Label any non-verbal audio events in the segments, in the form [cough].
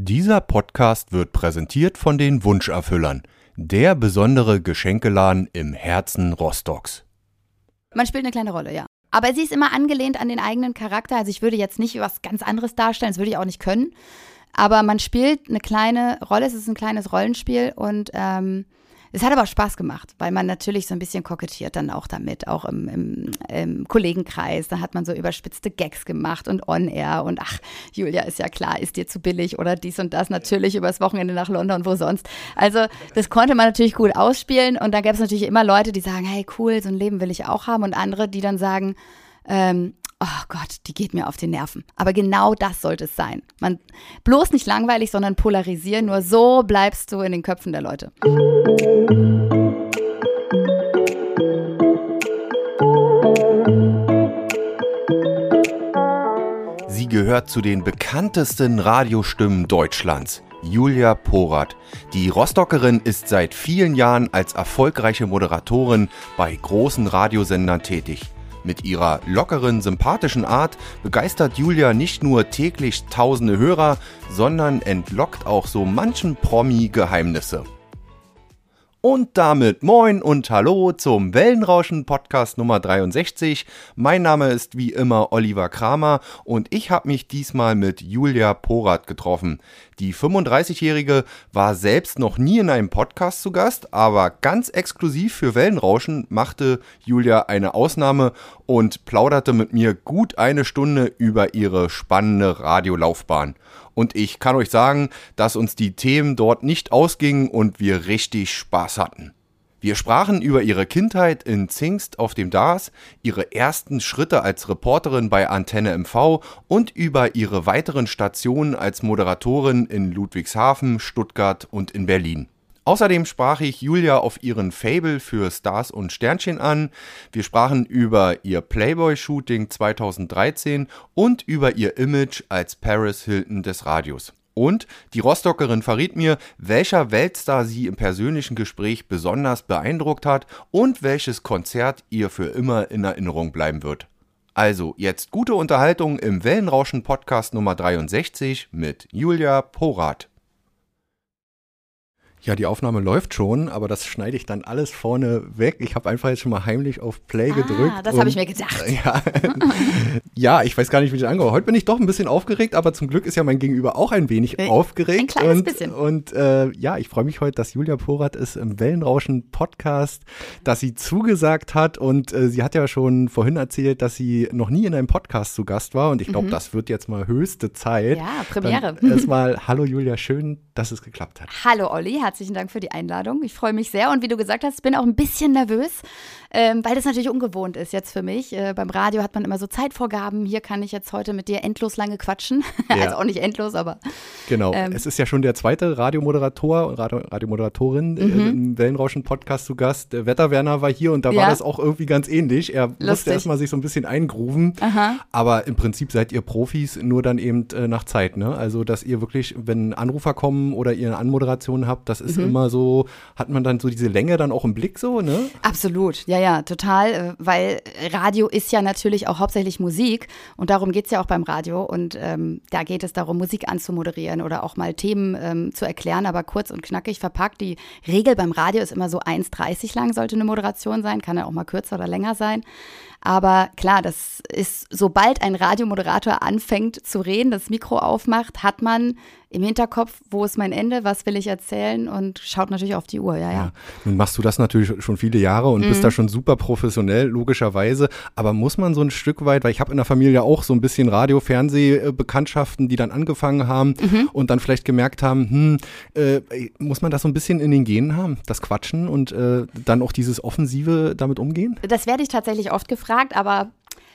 Dieser Podcast wird präsentiert von den Wunscherfüllern, der besondere Geschenkeladen im Herzen Rostocks. Man spielt eine kleine Rolle, ja. Aber sie ist immer angelehnt an den eigenen Charakter. Also ich würde jetzt nicht was ganz anderes darstellen, das würde ich auch nicht können. Aber man spielt eine kleine Rolle, es ist ein kleines Rollenspiel und ähm, es hat aber auch Spaß gemacht, weil man natürlich so ein bisschen kokettiert dann auch damit, auch im, im, im Kollegenkreis. Da hat man so überspitzte Gags gemacht und On-Air und ach, Julia ist ja klar, ist dir zu billig oder dies und das natürlich übers Wochenende nach London, wo sonst. Also das konnte man natürlich gut ausspielen und da gab es natürlich immer Leute, die sagen, hey cool, so ein Leben will ich auch haben und andere, die dann sagen, ähm, oh Gott, die geht mir auf die Nerven. Aber genau das sollte es sein. Man bloß nicht langweilig, sondern polarisieren. Nur so bleibst du in den Köpfen der Leute. Sie gehört zu den bekanntesten Radiostimmen Deutschlands. Julia Porath. Die Rostockerin ist seit vielen Jahren als erfolgreiche Moderatorin bei großen Radiosendern tätig. Mit ihrer lockeren, sympathischen Art begeistert Julia nicht nur täglich tausende Hörer, sondern entlockt auch so manchen Promi Geheimnisse. Und damit moin und hallo zum Wellenrauschen Podcast Nummer 63. Mein Name ist wie immer Oliver Kramer und ich habe mich diesmal mit Julia Porath getroffen. Die 35-Jährige war selbst noch nie in einem Podcast zu Gast, aber ganz exklusiv für Wellenrauschen machte Julia eine Ausnahme und plauderte mit mir gut eine Stunde über ihre spannende Radiolaufbahn. Und ich kann euch sagen, dass uns die Themen dort nicht ausgingen und wir richtig Spaß hatten. Wir sprachen über ihre Kindheit in Zingst auf dem DAS, ihre ersten Schritte als Reporterin bei Antenne MV und über ihre weiteren Stationen als Moderatorin in Ludwigshafen, Stuttgart und in Berlin. Außerdem sprach ich Julia auf ihren Fable für Stars und Sternchen an. Wir sprachen über ihr Playboy-Shooting 2013 und über ihr Image als Paris Hilton des Radios. Und die Rostockerin verriet mir, welcher Weltstar sie im persönlichen Gespräch besonders beeindruckt hat und welches Konzert ihr für immer in Erinnerung bleiben wird. Also jetzt gute Unterhaltung im Wellenrauschen Podcast Nummer 63 mit Julia Porath. Ja, die Aufnahme läuft schon, aber das schneide ich dann alles vorne weg. Ich habe einfach jetzt schon mal heimlich auf Play ah, gedrückt. Das habe ich mir gedacht. [laughs] Ja, ja, ich weiß gar nicht, wie ich angehe. Heute bin ich doch ein bisschen aufgeregt, aber zum Glück ist ja mein Gegenüber auch ein wenig ein aufgeregt. Ein kleines und, bisschen. Und äh, ja, ich freue mich heute, dass Julia Porath ist im Wellenrauschen Podcast, dass sie zugesagt hat und äh, sie hat ja schon vorhin erzählt, dass sie noch nie in einem Podcast zu Gast war und ich glaube, mhm. das wird jetzt mal höchste Zeit. Ja, Premiere. Erstmal, hallo Julia, schön, dass es geklappt hat. Hallo Olli, herzlichen Dank für die Einladung. Ich freue mich sehr und wie du gesagt hast, bin auch ein bisschen nervös, ähm, weil das natürlich ungewohnt ist jetzt für mich. Äh, beim Radio hat man immer so Zeitvorgaben. Hier kann ich jetzt heute mit dir endlos lange quatschen. [laughs] Ja. also auch nicht endlos, aber. Genau. Ähm, es ist ja schon der zweite Radiomoderator, Radio, Radiomoderatorin äh, mhm. im Wellenrauschen-Podcast zu Gast. Der Wetterwerner war hier und da ja. war das auch irgendwie ganz ähnlich. Er Lustig. musste erstmal sich so ein bisschen eingrooven. Aha. Aber im Prinzip seid ihr Profis, nur dann eben äh, nach Zeit. Ne? Also, dass ihr wirklich, wenn Anrufer kommen oder ihr eine Anmoderation habt, das ist mhm. immer so, hat man dann so diese Länge dann auch im Blick so, ne? Absolut, ja, ja, total. Äh, weil Radio ist ja natürlich auch hauptsächlich Musik und darum geht es ja auch beim Radio. Und ähm, da geht es darum, Musik anzumoderieren oder auch mal Themen ähm, zu erklären, aber kurz und knackig verpackt. Die Regel beim Radio ist immer so 1,30 lang sollte eine Moderation sein, kann ja auch mal kürzer oder länger sein. Aber klar, das ist, sobald ein Radiomoderator anfängt zu reden, das Mikro aufmacht, hat man im Hinterkopf, wo ist mein Ende, was will ich erzählen und schaut natürlich auf die Uhr, ja, ja. ja. Nun machst du das natürlich schon viele Jahre und mhm. bist da schon super professionell, logischerweise. Aber muss man so ein Stück weit, weil ich habe in der Familie auch so ein bisschen Radio, Fernsehbekanntschaften, die dann angefangen haben mhm. und dann vielleicht gemerkt haben, hm, äh, muss man das so ein bisschen in den Genen haben, das Quatschen und äh, dann auch dieses Offensive damit umgehen? Das werde ich tatsächlich oft gefragt, aber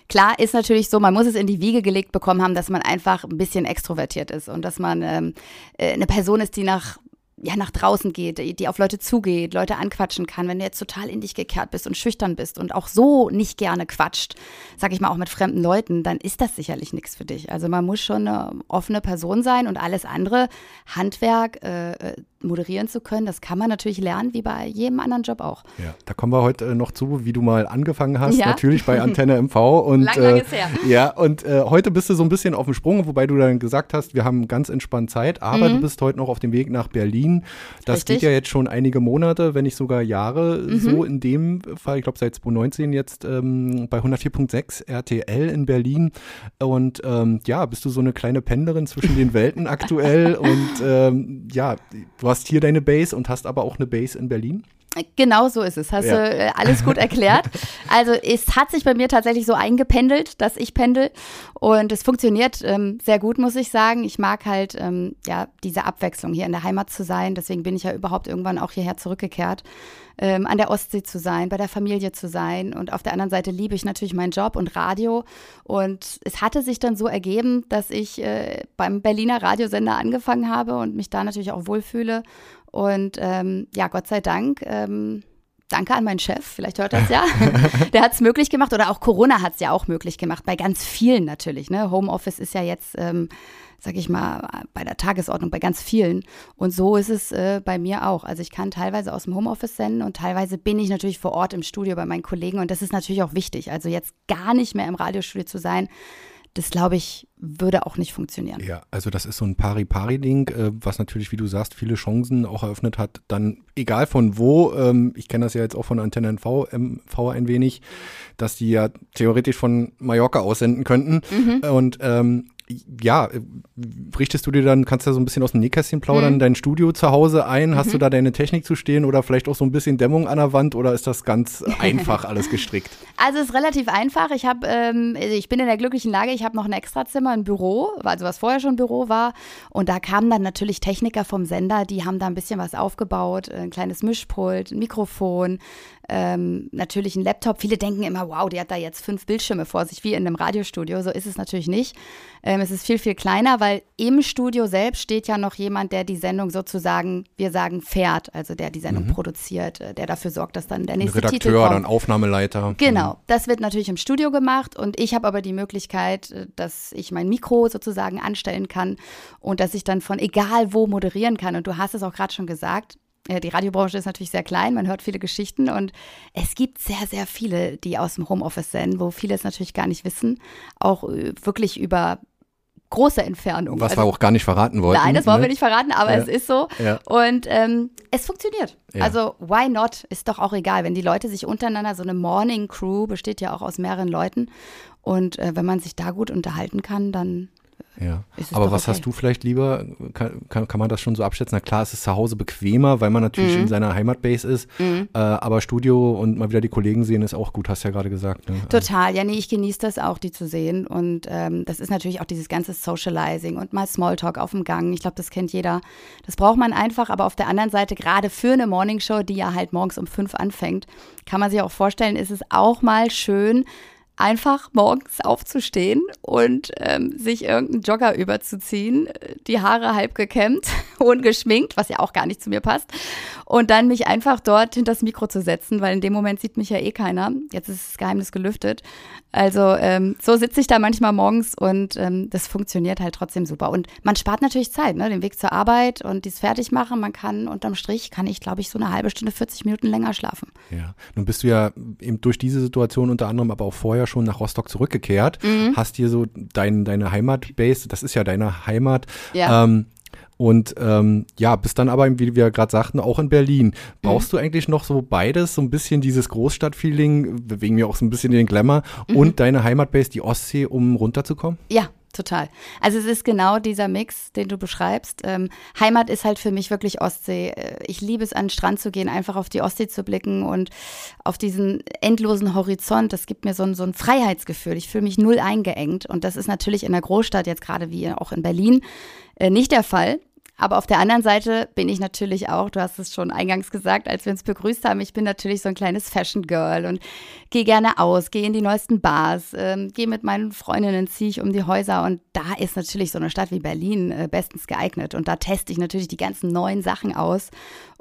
Klar ist natürlich so, man muss es in die Wiege gelegt bekommen haben, dass man einfach ein bisschen extrovertiert ist und dass man ähm, äh, eine Person ist, die nach ja, nach draußen geht, die auf Leute zugeht, Leute anquatschen kann, wenn du jetzt total in dich gekehrt bist und schüchtern bist und auch so nicht gerne quatscht, sag ich mal auch mit fremden Leuten, dann ist das sicherlich nichts für dich. Also man muss schon eine offene Person sein und alles andere, Handwerk, äh, äh moderieren zu können, das kann man natürlich lernen, wie bei jedem anderen Job auch. Ja, da kommen wir heute äh, noch zu, wie du mal angefangen hast, ja? natürlich bei Antenne MV. Und, [laughs] lang, ist her. Ja, und äh, heute bist du so ein bisschen auf dem Sprung, wobei du dann gesagt hast, wir haben ganz entspannt Zeit, aber mhm. du bist heute noch auf dem Weg nach Berlin. Das Richtig. geht ja jetzt schon einige Monate, wenn nicht sogar Jahre, mhm. so in dem Fall, ich glaube seit 2019 jetzt ähm, bei 104.6 RTL in Berlin. Und ähm, ja, bist du so eine kleine Pendlerin zwischen den Welten aktuell [laughs] und ähm, ja, du hast hier deine Base und hast aber auch eine Base in Berlin? Genau so ist es. Hast ja. du äh, alles gut erklärt. [laughs] Also es hat sich bei mir tatsächlich so eingependelt, dass ich pendel und es funktioniert ähm, sehr gut, muss ich sagen. Ich mag halt ähm, ja diese Abwechslung hier in der Heimat zu sein. Deswegen bin ich ja überhaupt irgendwann auch hierher zurückgekehrt, ähm, an der Ostsee zu sein, bei der Familie zu sein und auf der anderen Seite liebe ich natürlich meinen Job und Radio und es hatte sich dann so ergeben, dass ich äh, beim Berliner Radiosender angefangen habe und mich da natürlich auch wohlfühle und ähm, ja, Gott sei Dank. Ähm, danke an meinen Chef, vielleicht hört er es ja. [laughs] Der hat es möglich gemacht oder auch Corona hat es ja auch möglich gemacht, bei ganz vielen natürlich. Ne? Homeoffice ist ja jetzt, ähm, sag ich mal, bei der Tagesordnung bei ganz vielen. Und so ist es äh, bei mir auch. Also ich kann teilweise aus dem Homeoffice senden und teilweise bin ich natürlich vor Ort im Studio bei meinen Kollegen und das ist natürlich auch wichtig. Also jetzt gar nicht mehr im Radiostudio zu sein, das glaube ich, würde auch nicht funktionieren. Ja, also das ist so ein Pari-Pari-Ding, äh, was natürlich, wie du sagst, viele Chancen auch eröffnet hat. Dann, egal von wo, ähm, ich kenne das ja jetzt auch von Antenne NV, MV ein wenig, dass die ja theoretisch von Mallorca aussenden könnten. Mhm. Und ähm, ja, äh, richtest du dir dann, kannst du da so ein bisschen aus dem Nähkästchen plaudern, mhm. dein Studio zu Hause ein? Hast mhm. du da deine Technik zu stehen oder vielleicht auch so ein bisschen Dämmung an der Wand oder ist das ganz [laughs] einfach alles gestrickt? Also es ist relativ einfach. Ich habe, ähm, also ich bin in der glücklichen Lage, ich habe noch ein Extrazimmer, ein Büro, also was vorher schon ein Büro war. Und da kamen dann natürlich Techniker vom Sender, die haben da ein bisschen was aufgebaut, ein kleines Mischpult, ein Mikrofon, ähm, natürlich ein Laptop. Viele denken immer, wow, die hat da jetzt fünf Bildschirme vor sich, wie in einem Radiostudio. So ist es natürlich nicht. Ähm, es ist viel, viel kleiner, weil im Studio selbst steht ja noch jemand, der die Sendung sozusagen, wir sagen, fährt, also der die Sendung mhm. produziert, äh, der dafür sorgt, dass dann der nächste ein Redakteur, Titel kommt. dann Aufnahmeleiter. Genau, mhm. das wird natürlich im Studio gemacht und ich habe aber die Möglichkeit, äh, dass ich mein Mikro sozusagen anstellen kann und dass ich dann von egal wo moderieren kann. Und du hast es auch gerade schon gesagt, die Radiobranche ist natürlich sehr klein, man hört viele Geschichten und es gibt sehr, sehr viele, die aus dem Homeoffice sind, wo viele es natürlich gar nicht wissen, auch äh, wirklich über große Entfernung. Was also, wir auch gar nicht verraten wollten. Nein, das wollen ne? wir nicht verraten, aber ja. es ist so. Ja. Und ähm, es funktioniert. Ja. Also, why not? Ist doch auch egal, wenn die Leute sich untereinander, so eine Morning Crew besteht ja auch aus mehreren Leuten. Und äh, wenn man sich da gut unterhalten kann, dann ja, aber was okay. hast du vielleicht lieber? Kann, kann, kann, man das schon so abschätzen? Na klar, es ist zu Hause bequemer, weil man natürlich mhm. in seiner Heimatbase ist. Mhm. Äh, aber Studio und mal wieder die Kollegen sehen ist auch gut, hast du ja gerade gesagt. Ne? Total, ja, nee, ich genieße das auch, die zu sehen. Und ähm, das ist natürlich auch dieses ganze Socializing und mal Smalltalk auf dem Gang. Ich glaube, das kennt jeder. Das braucht man einfach, aber auf der anderen Seite, gerade für eine Morningshow, die ja halt morgens um fünf anfängt, kann man sich auch vorstellen, ist es auch mal schön, einfach morgens aufzustehen und ähm, sich irgendeinen Jogger überzuziehen, die Haare halb gekämmt, [laughs] ungeschminkt, was ja auch gar nicht zu mir passt, und dann mich einfach dort hinter das Mikro zu setzen, weil in dem Moment sieht mich ja eh keiner. Jetzt ist das Geheimnis gelüftet. Also ähm, so sitze ich da manchmal morgens und ähm, das funktioniert halt trotzdem super. Und man spart natürlich Zeit, ne? den Weg zur Arbeit und dies fertig machen. Man kann unterm Strich, kann ich glaube ich so eine halbe Stunde, 40 Minuten länger schlafen. Ja, nun bist du ja eben durch diese Situation unter anderem, aber auch vorher schon nach Rostock zurückgekehrt, mhm. hast hier so dein, deine Heimatbase, das ist ja deine Heimat. Ja. Ähm, und ähm, ja, bist dann aber, wie wir gerade sagten, auch in Berlin. Brauchst mhm. du eigentlich noch so beides, so ein bisschen dieses Großstadtfeeling, wegen mir auch so ein bisschen den Glamour, mhm. und deine Heimatbase, die Ostsee, um runterzukommen? Ja, total. Also es ist genau dieser Mix, den du beschreibst. Ähm, Heimat ist halt für mich wirklich Ostsee. Äh, ich liebe es, an den Strand zu gehen, einfach auf die Ostsee zu blicken und auf diesen endlosen Horizont. Das gibt mir so ein, so ein Freiheitsgefühl. Ich fühle mich null eingeengt. Und das ist natürlich in der Großstadt, jetzt gerade wie auch in Berlin, äh, nicht der Fall. Aber auf der anderen Seite bin ich natürlich auch, du hast es schon eingangs gesagt, als wir uns begrüßt haben, ich bin natürlich so ein kleines Fashion Girl und gehe gerne aus, gehe in die neuesten Bars, äh, gehe mit meinen Freundinnen, ziehe ich um die Häuser und da ist natürlich so eine Stadt wie Berlin äh, bestens geeignet und da teste ich natürlich die ganzen neuen Sachen aus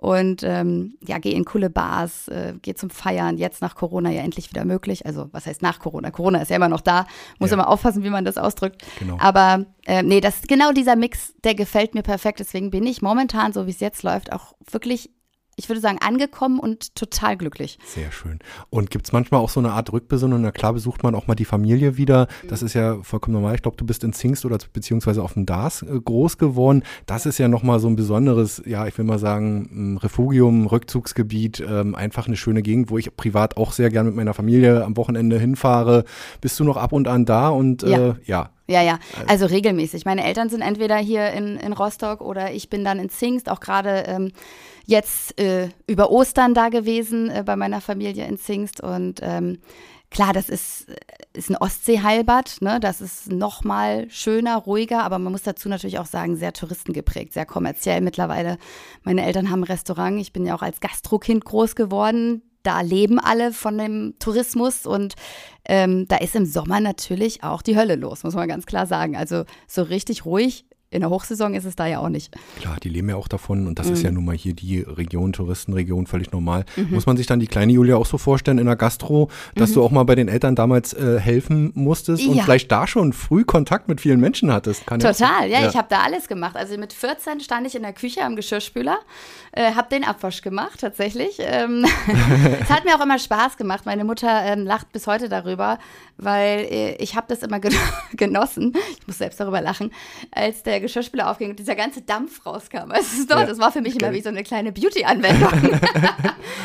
und ähm, ja, gehe in coole Bars, äh, gehe zum Feiern. Jetzt nach Corona ja endlich wieder möglich. Also was heißt nach Corona? Corona ist ja immer noch da. Muss ja. immer aufpassen, wie man das ausdrückt. Genau. Aber äh, nee, das genau dieser Mix, der gefällt mir perfekt. Deswegen bin ich momentan, so wie es jetzt läuft, auch wirklich ich würde sagen, angekommen und total glücklich. Sehr schön. Und gibt es manchmal auch so eine Art Rückbesinnung? Na klar, besucht man auch mal die Familie wieder. Das ist ja vollkommen normal. Ich glaube, du bist in Zingst oder beziehungsweise auf dem Dars äh, groß geworden. Das ist ja nochmal so ein besonderes, ja, ich will mal sagen, Refugium, Rückzugsgebiet, ähm, einfach eine schöne Gegend, wo ich privat auch sehr gern mit meiner Familie am Wochenende hinfahre. Bist du noch ab und an da und ja. Äh, ja. Ja, ja, also regelmäßig. Meine Eltern sind entweder hier in, in Rostock oder ich bin dann in Zingst, auch gerade ähm, jetzt äh, über Ostern da gewesen äh, bei meiner Familie in Zingst und ähm, Klar, das ist, äh, ist ein Ostseeheilbad, ne? Das ist noch mal schöner, ruhiger, aber man muss dazu natürlich auch sagen, sehr touristengeprägt, sehr kommerziell mittlerweile. Meine Eltern haben ein Restaurant, ich bin ja auch als Gastrokind groß geworden. Da leben alle von dem Tourismus und ähm, da ist im Sommer natürlich auch die Hölle los, muss man ganz klar sagen. Also so richtig ruhig in der Hochsaison ist es da ja auch nicht. Klar, die leben ja auch davon und das mhm. ist ja nun mal hier die Region, Touristenregion, völlig normal. Mhm. Muss man sich dann die kleine Julia auch so vorstellen in der Gastro, dass mhm. du auch mal bei den Eltern damals äh, helfen musstest ja. und vielleicht da schon früh Kontakt mit vielen Menschen hattest? Kann Total, ja, ja, ich habe da alles gemacht. Also mit 14 stand ich in der Küche am Geschirrspüler, äh, habe den Abwasch gemacht tatsächlich. Ähm, [laughs] es hat mir auch immer Spaß gemacht. Meine Mutter ähm, lacht bis heute darüber, weil äh, ich habe das immer [laughs] genossen. Ich muss selbst darüber lachen, als der Geschirrspüler aufging und dieser ganze Dampf rauskam. Also das, ja, das war für mich immer wie so eine kleine Beauty-Anwendung. [laughs]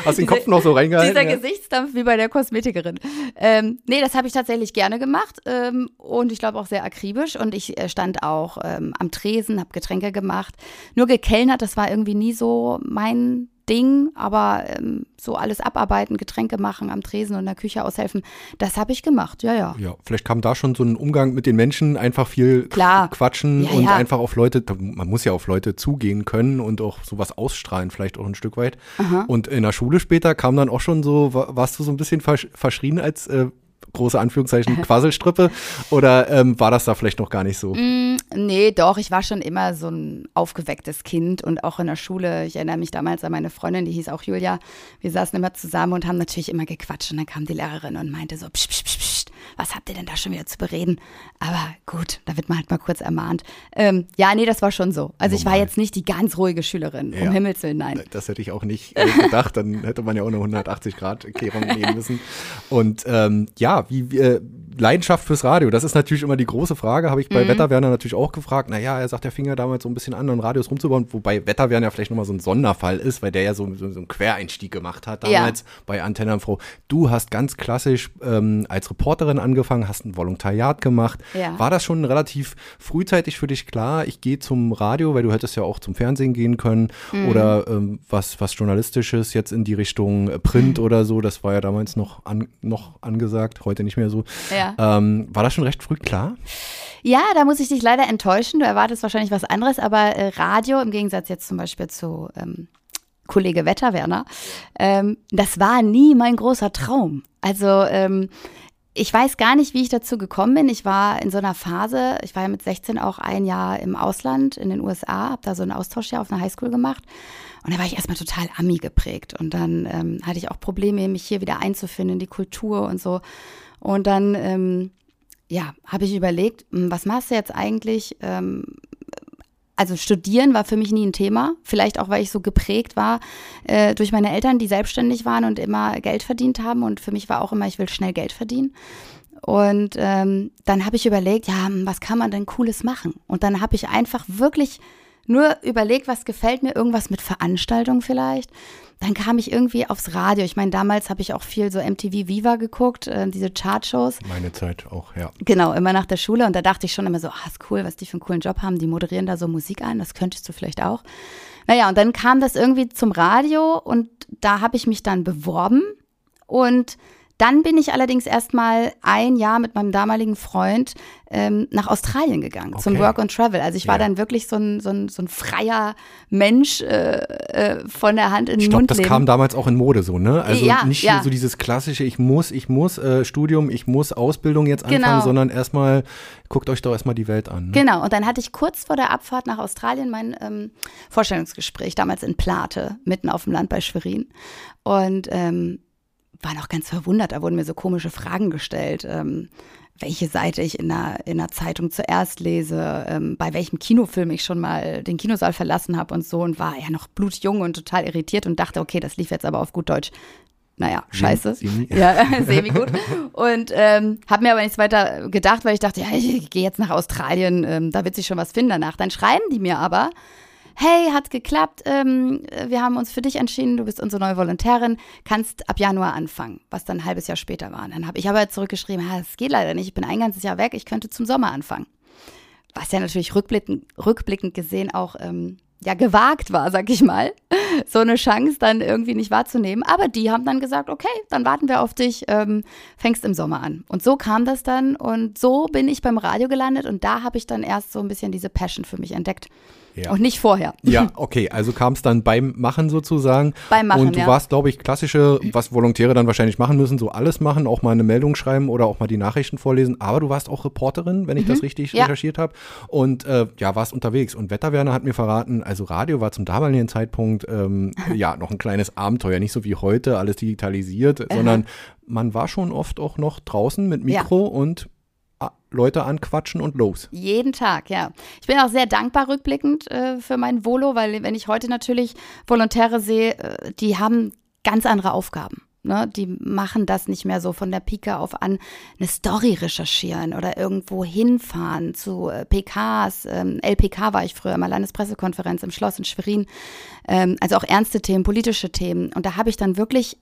Hast du den Kopf noch so reingehalten? Dieser ja. Gesichtsdampf wie bei der Kosmetikerin. Ähm, nee, das habe ich tatsächlich gerne gemacht ähm, und ich glaube auch sehr akribisch. Und ich äh, stand auch ähm, am Tresen, habe Getränke gemacht. Nur gekellnert, das war irgendwie nie so mein Ding, aber ähm, so alles abarbeiten, Getränke machen, am Tresen und in der Küche aushelfen, das habe ich gemacht, ja, ja. Ja, vielleicht kam da schon so ein Umgang mit den Menschen, einfach viel Klar. quatschen ja, und ja. einfach auf Leute, man muss ja auf Leute zugehen können und auch sowas ausstrahlen, vielleicht auch ein Stück weit. Aha. Und in der Schule später kam dann auch schon so, warst du so ein bisschen versch verschrien als äh, große Anführungszeichen [laughs] Quasselstrippe? Oder ähm, war das da vielleicht noch gar nicht so? Mm, nee, doch, ich war schon immer so ein aufgewecktes Kind und auch in der Schule, ich erinnere mich damals an meine Freundin, die hieß auch Julia, wir saßen immer zusammen und haben natürlich immer gequatscht und dann kam die Lehrerin und meinte so, psch, psch, psch, psch, was habt ihr denn da schon wieder zu bereden? Aber gut, da wird man halt mal kurz ermahnt. Ähm, ja, nee, das war schon so. Also Normal. ich war jetzt nicht die ganz ruhige Schülerin, ja. um Himmels Willen, nein. Das hätte ich auch nicht äh, gedacht, dann hätte man ja auch eine 180-Grad-Kehrung nehmen müssen. Und ähm, ja, wie, wie äh, Leidenschaft fürs Radio, das ist natürlich immer die große Frage, habe ich bei mhm. Wetterwerner natürlich auch gefragt. Naja, er sagt, der Finger damals so ein bisschen an, an Radios rumzubauen, wobei Wetterwerner ja vielleicht nochmal so ein Sonderfall ist, weil der ja so, so, so einen Quereinstieg gemacht hat damals ja. bei Antenne Frau. Du hast ganz klassisch ähm, als Reporterin angefangen, hast ein Volontariat gemacht. Ja. War das schon relativ frühzeitig für dich klar, ich gehe zum Radio, weil du hättest ja auch zum Fernsehen gehen können mhm. oder ähm, was, was Journalistisches jetzt in die Richtung äh, Print mhm. [laughs] oder so, das war ja damals noch, an, noch angesagt, heute nicht mehr so. Ja. Ähm, war das schon recht früh klar? Ja, da muss ich dich leider enttäuschen. Du erwartest wahrscheinlich was anderes, aber äh, Radio, im Gegensatz jetzt zum Beispiel zu ähm, Kollege Wetterwerner, ähm, das war nie mein großer Traum. Also ähm, ich weiß gar nicht, wie ich dazu gekommen bin. Ich war in so einer Phase, ich war ja mit 16 auch ein Jahr im Ausland in den USA, habe da so ein Austauschjahr auf einer Highschool gemacht. Und da war ich erstmal total Ami geprägt. Und dann ähm, hatte ich auch Probleme, mich hier wieder einzufinden in die Kultur und so. Und dann, ähm, ja, habe ich überlegt, hm, was machst du jetzt eigentlich? Ähm, also studieren war für mich nie ein Thema. Vielleicht auch, weil ich so geprägt war äh, durch meine Eltern, die selbstständig waren und immer Geld verdient haben. Und für mich war auch immer, ich will schnell Geld verdienen. Und ähm, dann habe ich überlegt, ja, hm, was kann man denn Cooles machen? Und dann habe ich einfach wirklich nur überlegt, was gefällt mir, irgendwas mit Veranstaltung vielleicht. Dann kam ich irgendwie aufs Radio. Ich meine, damals habe ich auch viel so MTV Viva geguckt, äh, diese Chartshows. Meine Zeit auch, ja. Genau, immer nach der Schule. Und da dachte ich schon immer so, ah, ist cool, was die für einen coolen Job haben. Die moderieren da so Musik ein, das könntest du vielleicht auch. Naja, und dann kam das irgendwie zum Radio und da habe ich mich dann beworben und Dann bin ich allerdings erstmal ein Jahr mit meinem damaligen Freund ähm, nach Australien gegangen okay. zum Work and Travel. Also ich war ja. dann wirklich so ein, so ein, so ein freier Mensch äh, äh, von der Hand in den ich glaub, Mund. Das kam damals auch in Mode so, ne? Also ja, nicht ja. so dieses klassische, ich muss, ich muss äh, Studium, ich muss Ausbildung jetzt anfangen, genau. sondern erstmal guckt euch doch erstmal die Welt an. Ne? Genau, und dann hatte ich kurz vor der Abfahrt nach Australien mein ähm, Vorstellungsgespräch, damals in Plate, mitten auf dem Land bei Schwerin. Und ähm, war noch ganz verwundert, da wurden mir so komische Fragen gestellt. Ähm, welche Seite ich in der, in der Zeitung zuerst lese, ähm, bei welchem Kinofilm ich schon mal den Kinosaal verlassen habe und so und war ja noch blutjung und total irritiert und dachte, okay, das lief jetzt aber auf gut Deutsch. Naja, scheiße. Semi. Ja, [laughs] semi gut. Und ähm, habe mir aber nichts weiter gedacht, weil ich dachte, ja, ich gehe jetzt nach Australien, ähm, da wird sich schon was finden danach. Dann schreiben die mir aber, hey, hat geklappt, ähm, wir haben uns für dich entschieden, du bist unsere neue Volontärin, kannst ab Januar anfangen, was dann ein halbes Jahr später war. Und dann habe ich aber zurückgeschrieben, es geht leider nicht, ich bin ein ganzes Jahr weg, ich könnte zum Sommer anfangen. Was ja natürlich rückblickend, rückblickend gesehen auch ähm, ja gewagt war, sag ich mal, [laughs] so eine Chance dann irgendwie nicht wahrzunehmen. Aber die haben dann gesagt, okay, dann warten wir auf dich, ähm, fängst im Sommer an. Und so kam das dann und so bin ich beim Radio gelandet und da habe ich dann erst so ein bisschen diese Passion für mich entdeckt. Ja. Und nicht vorher. Ja, [laughs] okay, also kam es dann beim Machen sozusagen. Beim Machen, Und du ja. warst, glaube ich, klassische, was Volontäre dann wahrscheinlich machen müssen, so alles machen, auch mal eine Meldung schreiben oder auch mal die Nachrichten vorlesen. Aber du warst auch Reporterin, wenn ich mhm. das richtig ja. recherchiert habe. Und äh, ja, warst unterwegs. Und Wetterwerner hat mir verraten, also Radio war zum damaligen Zeitpunkt ähm, [laughs] ja noch ein kleines Abenteuer. Nicht so wie heute, alles digitalisiert, sondern man war schon oft auch noch draußen mit Mikro und Leute anquatschen und los. Jeden Tag, ja. Ich bin auch sehr dankbar rückblickend äh, für mein Volo, weil wenn ich heute natürlich Volontäre sehe, äh, die haben ganz andere Aufgaben. Ne? Die machen das nicht mehr so von der Pike auf an, eine Story recherchieren oder irgendwo hinfahren zu äh, PKs. Ähm, LPK war ich früher immer, Landespressekonferenz im Schloss in Schwerin. Ähm, also auch ernste Themen, politische Themen. Und da habe ich dann wirklich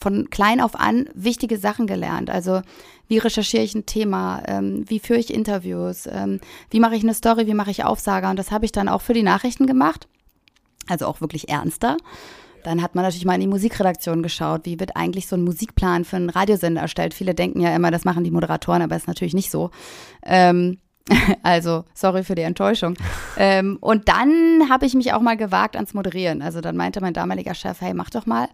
von klein auf an wichtige Sachen gelernt. Also wie recherchiere ich ein Thema, ähm, wie führe ich Interviews, ähm, wie mache ich eine Story, wie mache ich Aufsager. Und das habe ich dann auch für die Nachrichten gemacht. Also auch wirklich ernster. Dann hat man natürlich mal in die Musikredaktion geschaut, wie wird eigentlich so ein Musikplan für einen Radiosender erstellt. Viele denken ja immer, das machen die Moderatoren, aber ist natürlich nicht so. Ähm, [laughs] also, sorry für die Enttäuschung. ähm, und dann habe ich mich auch mal gewagt ans Moderieren. Also dann meinte mein damaliger Chef, hey, mach doch mal.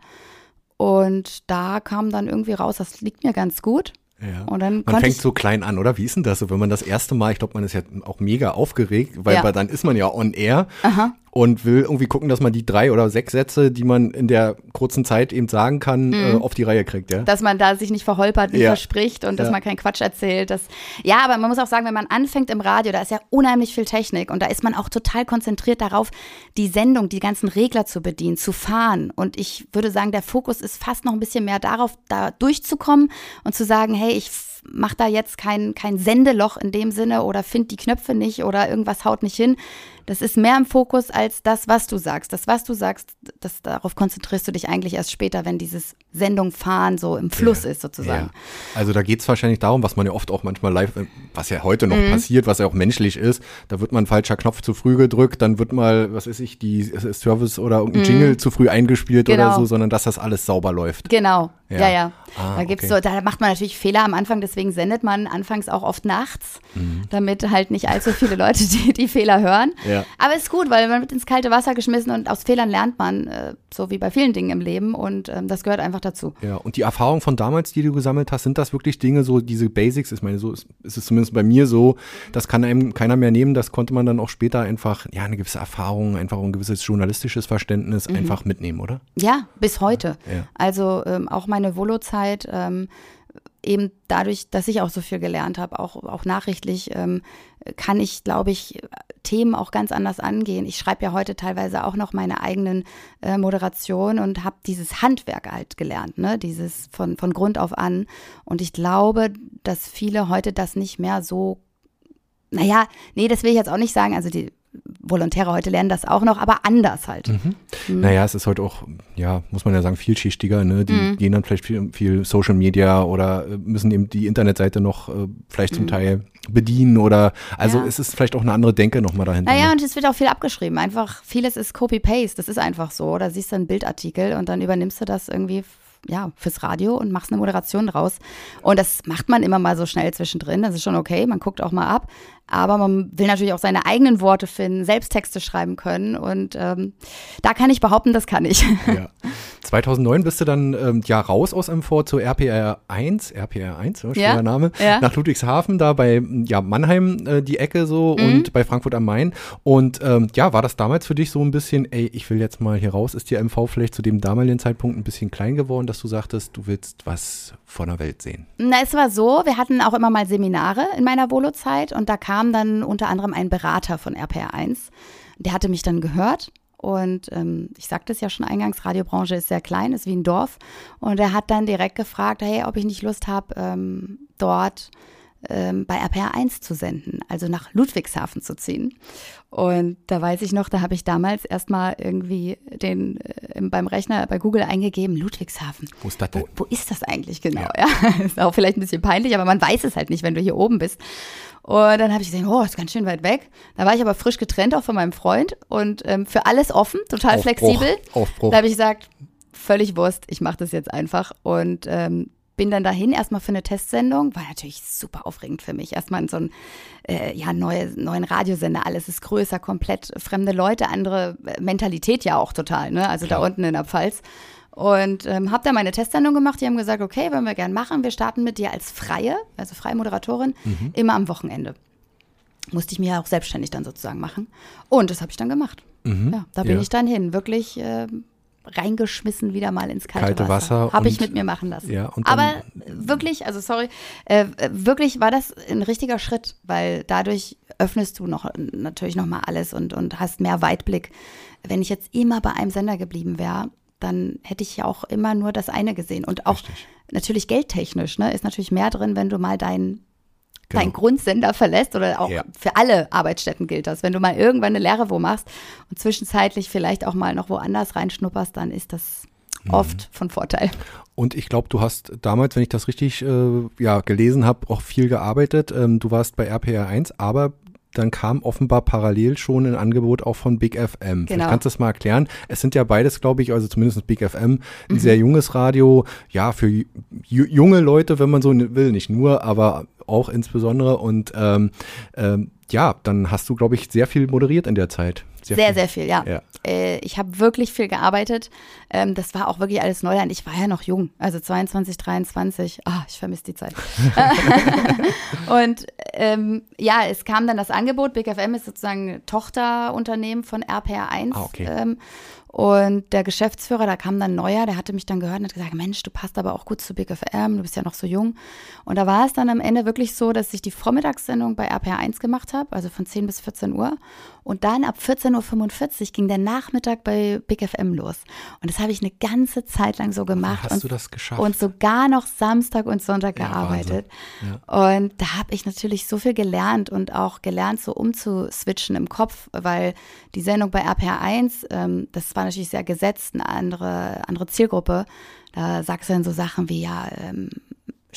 Und da kam dann irgendwie raus, das liegt mir ganz gut. Ja. Und dann man fängt so klein an, oder? Wie ist denn das so, wenn man das erste Mal, ich glaube, man ist ja auch mega aufgeregt, weil, ja. weil dann ist man ja on air. Aha und will irgendwie gucken, dass man die drei oder sechs Sätze, die man in der kurzen Zeit eben sagen kann, mhm. äh, auf die Reihe kriegt, ja. Dass man da sich nicht verholpert, nicht ja. verspricht und dass ja. man keinen Quatsch erzählt. Das, ja, aber man muss auch sagen, wenn man anfängt im Radio, da ist ja unheimlich viel Technik und da ist man auch total konzentriert darauf, die Sendung, die ganzen Regler zu bedienen, zu fahren. Und ich würde sagen, der Fokus ist fast noch ein bisschen mehr darauf, da durchzukommen und zu sagen, hey, ich mach da jetzt kein, kein Sendeloch in dem Sinne oder find die Knöpfe nicht oder irgendwas haut nicht hin. Das ist mehr im Fokus als das, was du sagst. Das, was du sagst, das, darauf konzentrierst du dich eigentlich erst später, wenn dieses Sendung fahren so im Fluss ja, ist sozusagen. Ja. Also da geht es wahrscheinlich darum, was man ja oft auch manchmal live, äh, was ja heute noch mhm. passiert, was ja auch menschlich ist, da wird mal ein falscher Knopf zu früh gedrückt, dann wird mal, was weiß ich, die Service oder irgendein mhm. Jingle zu früh eingespielt genau. oder so, sondern dass das alles sauber läuft. Genau, ja, ja. ja. Ah, da gibt's okay. so, da macht man natürlich Fehler am Anfang, deswegen sendet man anfangs auch oft nachts, mhm. damit halt nicht allzu viele Leute [laughs] die, die Fehler hören. Ja. Aber ist gut, weil man wird ins kalte Wasser geschmissen und aus Fehlern lernt man, äh, so wie bei vielen Dingen im Leben und ähm, das gehört einfach dazu. Ja, und die Erfahrung von damals, die du gesammelt hast, sind das wirklich Dinge, so diese Basics? Ich meine, so ist, ist es zumindest bei mir so, das kann einem keiner mehr nehmen, das konnte man dann auch später einfach, ja, eine gewisse Erfahrung, einfach ein gewisses journalistisches Verständnis mhm. einfach mitnehmen, oder? Ja, bis heute. Ja. Also ähm, auch meine Volo-Zeit, ähm, eben dadurch, dass ich auch so viel gelernt habe, auch, auch nachrichtlich, ähm, kann ich, glaube ich, Themen auch ganz anders angehen. Ich schreibe ja heute teilweise auch noch meine eigenen äh, Moderationen und habe dieses Handwerk halt gelernt, ne? dieses von, von Grund auf an. Und ich glaube, dass viele heute das nicht mehr so naja, nee, das will ich jetzt auch nicht sagen. Also die Volontäre heute lernen das auch noch, aber anders halt. Mhm. Mhm. Naja, es ist heute auch, ja, muss man ja sagen, vielschichtiger. Ne? Die mhm. gehen dann vielleicht viel, viel, Social Media oder äh, müssen eben die Internetseite noch äh, vielleicht zum mhm. Teil bedienen oder also ja. es ist vielleicht auch eine andere Denke nochmal dahinter. Naja, ne? und es wird auch viel abgeschrieben. Einfach vieles ist Copy-Paste, das ist einfach so. Oder siehst du einen Bildartikel und dann übernimmst du das irgendwie ja, fürs Radio und machst eine Moderation draus. Und das macht man immer mal so schnell zwischendrin. Das ist schon okay. Man guckt auch mal ab. Aber man will natürlich auch seine eigenen Worte finden, selbst Texte schreiben können. Und ähm, da kann ich behaupten, das kann ich. [laughs] Ja. 2009 bist du dann ähm, ja raus aus MV zu RPR 1, RPR 1, ja, schwerer ja. Name, ja. nach Ludwigshafen, da bei ja, Mannheim äh, die Ecke so mhm. und bei Frankfurt am Main. Und ähm, ja, war das damals für dich so ein bisschen, ey, ich will jetzt mal hier raus? Ist die MV vielleicht zu dem damaligen Zeitpunkt ein bisschen klein geworden, dass du sagtest, du willst was von der Welt sehen? Na, es war so, wir hatten auch immer mal Seminare in meiner Volo-Zeit und da kam dann unter anderem ein Berater von RPR 1. Der hatte mich dann gehört und ähm, ich sagte es ja schon eingangs, Radiobranche ist sehr klein, ist wie ein Dorf. Und er hat dann direkt gefragt, hey, ob ich nicht Lust habe, ähm, dort ähm, bei RPR 1 zu senden, also nach Ludwigshafen zu ziehen. Und da weiß ich noch, da habe ich damals erstmal irgendwie den äh, beim Rechner bei Google eingegeben, Ludwigshafen. Wo ist das denn? Wo, wo ist das eigentlich genau? Ja. [laughs] ja. ist auch vielleicht ein bisschen peinlich, aber man weiß es halt nicht, wenn du hier oben bist. Und dann habe ich gesehen, oh, ist ganz schön weit weg. Da war ich aber frisch getrennt, auch von meinem Freund und ähm, für alles offen, total Aufbruch, flexibel. Aufbruch. Da habe ich gesagt, völlig Wurst, ich mache das jetzt einfach. Und ähm, bin dann dahin erstmal für eine Testsendung, war natürlich super aufregend für mich. Erstmal in so einen äh, ja, neue, neuen Radiosender, alles ist größer, komplett fremde Leute, andere äh, Mentalität ja auch total, ne? Also Klar. da unten in der Pfalz. Und ähm, habe da meine Testsendung gemacht. Die haben gesagt, okay, wollen wir gern machen. Wir starten mit dir als Freie, also freie Moderatorin, mhm. immer am Wochenende. Musste ich mir ja auch selbstständig dann sozusagen machen. Und das habe ich dann gemacht. Mhm. Ja, da bin ja. ich dann hin. Wirklich äh, reingeschmissen wieder mal ins kalte, kalte Wasser. Wasser Habe ich mit mir machen lassen. Ja, Aber wirklich, also sorry, äh, wirklich war das ein richtiger Schritt, weil dadurch öffnest du noch natürlich noch mal alles und, und hast mehr Weitblick. Wenn ich jetzt immer bei einem Sender geblieben wäre, dann hätte ich ja auch immer nur das eine gesehen. Und auch Richtig. natürlich geldtechnisch, ne, ist natürlich mehr drin, wenn du mal deinen genau. dein Grundsender verlässt oder auch ja. für alle Arbeitsstätten gilt das. Wenn du mal irgendwann eine Lehre wo machst und zwischenzeitlich vielleicht auch mal noch woanders reinschnupperst, dann ist das mhm. oft von Vorteil. Und ich glaube, du hast damals, wenn ich das richtig äh, ja, gelesen habe, auch viel gearbeitet. Ähm, du warst bei RPR 1, aber dann kam offenbar parallel schon ein Angebot auch von Big FM. Genau. Vielleicht kannst du das mal erklären. Es sind ja beides, glaube ich, also zumindest Big FM, ein mhm. sehr junges Radio, ja, für junge Leute, wenn man so will, nicht nur, aber auch insbesondere. Und ähm, ähm, ja, dann hast du, glaube ich, sehr viel moderiert in der Zeit. Sehr, sehr viel, sehr viel ja. ja. Äh, ich habe wirklich viel gearbeitet. Ähm, das war auch wirklich alles Neuland. Ich war ja noch jung, also 22, 23. Ah, ich vermisse die Zeit. [laughs] [laughs] und ähm, ja, es kam dann das Angebot. Big FM ist sozusagen Tochterunternehmen von RPR1. Ah, okay. Ähm, und der Geschäftsführer, da kam dann neuer, der hatte mich dann gehört und hat gesagt, Mensch, du passt aber auch gut zu Big FM, du bist ja noch so jung. Und da war es dann am Ende wirklich so, dass ich die Vormittagssendung bei RPR1 gemacht habe, also von 10 bis 14 Uhr. Und dann ab 14.45 Uhr ging der Nachmittag bei Big FM los. Und das habe ich eine ganze Zeit lang so gemacht. Hast und, du das geschafft? Und sogar noch Samstag und Sonntag ja, gearbeitet. Ja. Und da habe ich natürlich so viel gelernt und auch gelernt, so umzuswitchen im Kopf, weil die Sendung bei RPR1, ähm, das war natürlich sehr gesetzt, eine andere, andere Zielgruppe. Da sagst du dann so Sachen wie, ja, ähm,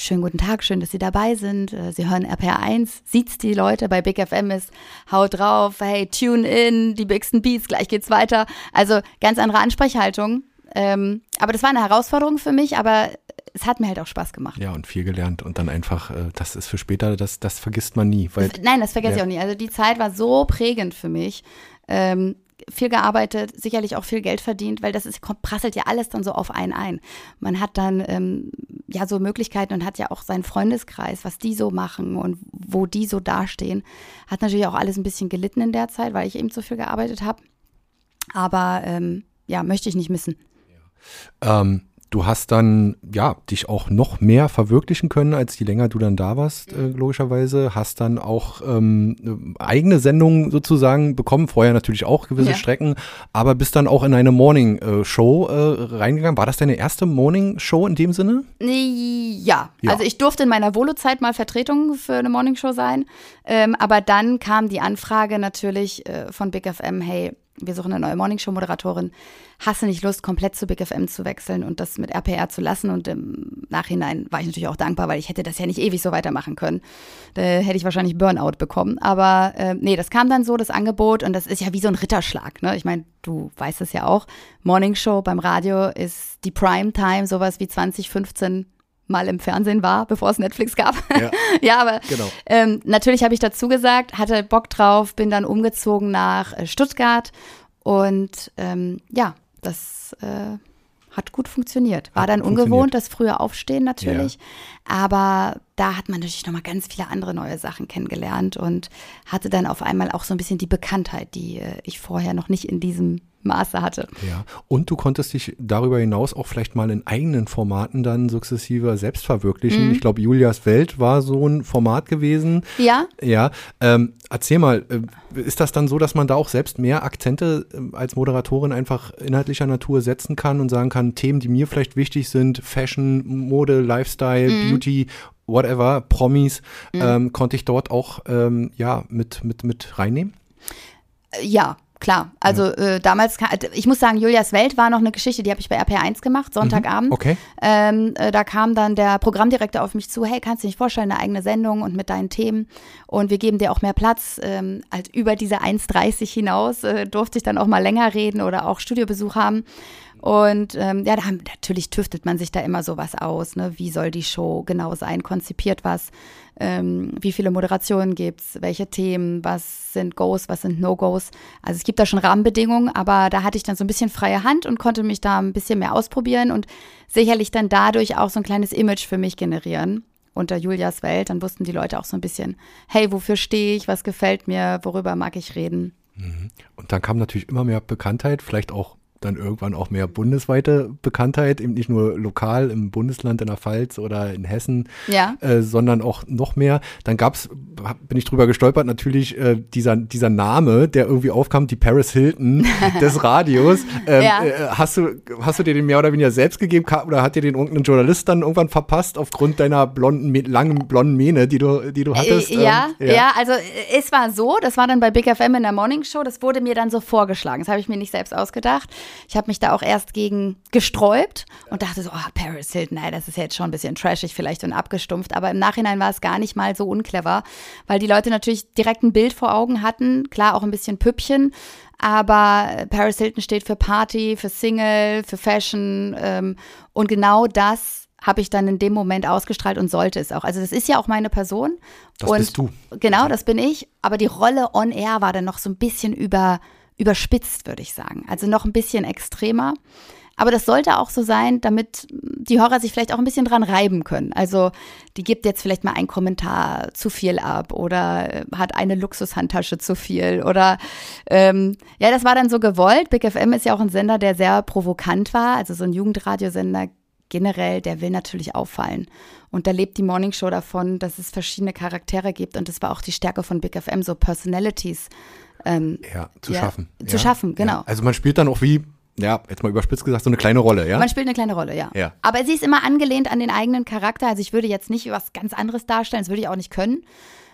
Schönen guten Tag, schön, dass Sie dabei sind. Äh, Sie hören RPR1, sieht's die Leute bei Big FM ist, haut drauf, hey, tune in, die bigsten Beats, gleich geht's weiter. Also ganz andere Ansprechhaltung. Ähm, aber das war eine Herausforderung für mich, aber es hat mir halt auch Spaß gemacht. Ja, und viel gelernt und dann einfach, äh, das ist für später, das, das vergisst man nie. Weil, das, nein, das vergesse ja. ich auch nie. Also die Zeit war so prägend für mich. Ähm, viel gearbeitet, sicherlich auch viel Geld verdient, weil das ist, kommt, prasselt ja alles dann so auf einen ein. Man hat dann ähm, ja so Möglichkeiten und hat ja auch seinen Freundeskreis, was die so machen und wo die so dastehen. Hat natürlich auch alles ein bisschen gelitten in der Zeit, weil ich eben so viel gearbeitet habe. Aber ähm, ja, möchte ich nicht missen. Ja. Ähm, Du hast dann, ja, dich auch noch mehr verwirklichen können, als je länger du dann da warst, äh, logischerweise. Hast dann auch ähm, eigene Sendungen sozusagen bekommen, vorher natürlich auch gewisse ja. Strecken, aber bist dann auch in eine Morning-Show äh, reingegangen. War das deine erste Morning-Show in dem Sinne? Ja. ja. also ich durfte in meiner Volo-Zeit mal Vertretung für eine Morning-Show sein, ähm, aber dann kam die Anfrage natürlich äh, von Big FM, hey, wir suchen eine neue Morningshow-Moderatorin, hast du nicht Lust, komplett zu Big FM zu wechseln und das mit RPR zu lassen? Und im Nachhinein war ich natürlich auch dankbar, weil ich hätte das ja nicht ewig so weitermachen können. Da hätte ich wahrscheinlich Burnout bekommen. Aber äh, nee, das kam dann so, das Angebot, und das ist ja wie so ein Ritterschlag. Ne? Ich meine, du weißt es ja auch. Morningshow beim Radio ist die Primetime, sowas wie 2015 mal im Fernsehen war, bevor es Netflix gab. Ja, [laughs] ja aber genau. ähm, natürlich habe ich dazu gesagt, hatte Bock drauf, bin dann umgezogen nach äh, Stuttgart und ähm, ja, das äh, hat gut funktioniert. War hat dann ungewohnt, das frühe Aufstehen natürlich, ja. aber da hat man natürlich nochmal ganz viele andere neue Sachen kennengelernt und hatte dann auf einmal auch so ein bisschen die Bekanntheit, die äh, ich vorher noch nicht in diesem Maße hatte. Ja, und du konntest dich darüber hinaus auch vielleicht mal in eigenen Formaten dann sukzessive selbst verwirklichen. Mhm. Ich glaube, Julias Welt war so ein Format gewesen. Ja. Ja. Ähm, erzähl mal, äh, ist das dann so, dass man da auch selbst mehr Akzente äh, als Moderatorin einfach inhaltlicher Natur setzen kann und sagen kann, Themen, die mir vielleicht wichtig sind, Fashion, Mode, Lifestyle, mhm. Beauty whatever, Promis, mhm. ähm, konnte ich dort auch ähm, ja, mit, mit, mit reinnehmen? Ja, klar. Also ja. äh, damals, ich muss sagen, Julias Welt war noch eine Geschichte, die habe ich bei RPR1 gemacht, Sonntagabend. Mhm, okay. Ähm, äh, da kam dann der Programmdirektor auf mich zu, hey, kannst du dir nicht vorstellen, eine eigene Sendung und mit deinen Themen und wir geben dir auch mehr Platz. Ähm, halt über diese 1,30 hinaus äh, durfte ich dann auch mal länger reden oder auch Studiobesuch haben. Und ähm, ja, da natürlich tüftet man sich da immer sowas aus. Ne? Wie soll die Show genau sein? Konzipiert was? Ähm, wie viele Moderationen gibt's? Welche Themen? Was sind Goes? Was sind No-Goes? Also es gibt da schon Rahmenbedingungen, aber da hatte ich dann so ein bisschen freie Hand und konnte mich da ein bisschen mehr ausprobieren und sicherlich dann dadurch auch so ein kleines Image für mich generieren unter Julias Welt. Dann wussten die Leute auch so ein bisschen, hey, wofür stehe ich? Was gefällt mir? Worüber mag ich reden? Mhm. Und dann kam natürlich immer mehr Bekanntheit, vielleicht auch dann irgendwann auch mehr bundesweite Bekanntheit, eben nicht nur lokal im Bundesland in der Pfalz oder in Hessen, ja. äh, sondern auch noch mehr. Dann gab's, bin ich drüber gestolpert, natürlich äh, dieser, dieser Name, der irgendwie aufkam, die Paris Hilton [laughs] des Radios. Ähm, ja. äh, hast, du, hast du dir den mehr oder weniger selbst gegeben oder hat dir den irgendein Journalist dann irgendwann verpasst aufgrund deiner blonden, langen blonden Mähne, die du, die du hattest? Ähm, ja, ja, ja, also äh, es war so, das war dann bei Big FM in der Morning Show, das wurde mir dann so vorgeschlagen. Das habe ich mir nicht selbst ausgedacht. Ich habe mich da auch erst gegen gesträubt und dachte so, oh, Paris Hilton, nein, das ist jetzt schon ein bisschen trashig vielleicht und abgestumpft. Aber im Nachhinein war es gar nicht mal so unclever, weil die Leute natürlich direkt ein Bild vor Augen hatten. Klar, auch ein bisschen Püppchen. Aber Paris Hilton steht für Party, für Single, für Fashion. Ähm, und genau das habe ich dann in dem Moment ausgestrahlt und sollte es auch. Also das ist ja auch meine Person. Das und bist du. Genau, das bin ich. Aber die Rolle on air war dann noch so ein bisschen über überspitzt, würde ich sagen. Also noch ein bisschen extremer. Aber das sollte auch so sein, damit die Hörer sich vielleicht auch ein bisschen dran reiben können. Also die gibt jetzt vielleicht mal einen Kommentar zu viel ab oder äh, hat eine Luxushandtasche zu viel oder ähm, ja, das war dann so gewollt. Big FM ist ja auch ein Sender, der sehr provokant war. Also so ein Jugendradiosender generell, der will natürlich auffallen. Und da lebt die Morning Show davon, dass es verschiedene Charaktere gibt. Und das war auch die Stärke von Big FM, so Personalities ähm, ja, zu ja, schaffen. Zu ja, schaffen, genau. Also man spielt dann auch wie, ja, jetzt mal überspitzt gesagt, so eine kleine Rolle, ja? Man spielt eine kleine Rolle, ja. ja. Aber sie ist immer angelehnt an den eigenen Charakter. Also ich würde jetzt nicht was ganz anderes darstellen, das würde ich auch nicht können.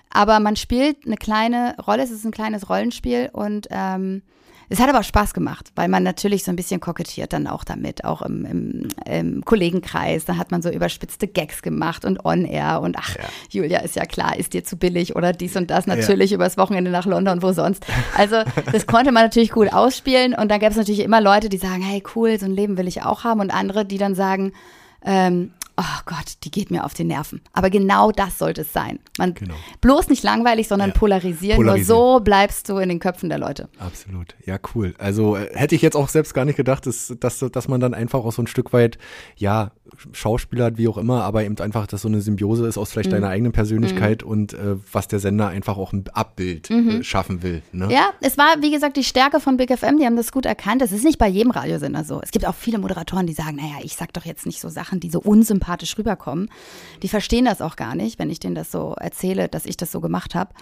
Aber man spielt eine kleine Rolle, es ist ein kleines Rollenspiel und ähm, es hat aber Spaß gemacht, weil man natürlich so ein bisschen kokettiert dann auch damit, auch im, im, im Kollegenkreis. Da hat man so überspitzte Gags gemacht und on-air und ach, ja. Julia ist ja klar, ist dir zu billig oder dies und das natürlich ja. übers Wochenende nach London, wo sonst. Also das konnte man natürlich gut ausspielen und dann gab es natürlich immer Leute, die sagen, hey cool, so ein Leben will ich auch haben und andere, die dann sagen, ähm, oh Gott, die geht mir auf die Nerven. Aber genau das sollte es sein. Man genau. bloß nicht langweilig, sondern ja. polarisieren. polarisieren. Nur so bleibst du in den Köpfen der Leute. Absolut. Ja, cool. Also äh, hätte ich jetzt auch selbst gar nicht gedacht, dass, dass, dass man dann einfach auch so ein Stück weit, ja, Schauspieler hat, wie auch immer, aber eben einfach, dass so eine Symbiose ist aus vielleicht mhm. deiner eigenen Persönlichkeit mhm. und äh, was der Sender einfach auch ein Abbild äh, mhm. äh, schaffen will. Ne? Ja, es war, wie gesagt, die Stärke von Big FM, die haben das gut erkannt. Das ist nicht bei jedem Radiosender so. Es gibt auch viele Moderatoren, die sagen, naja, ich sag doch jetzt nicht so Sachen, die so unsympathisch rüberkommen. Die verstehen das auch gar nicht, wenn ich denen das so erzähle, dass ich das so gemacht habe.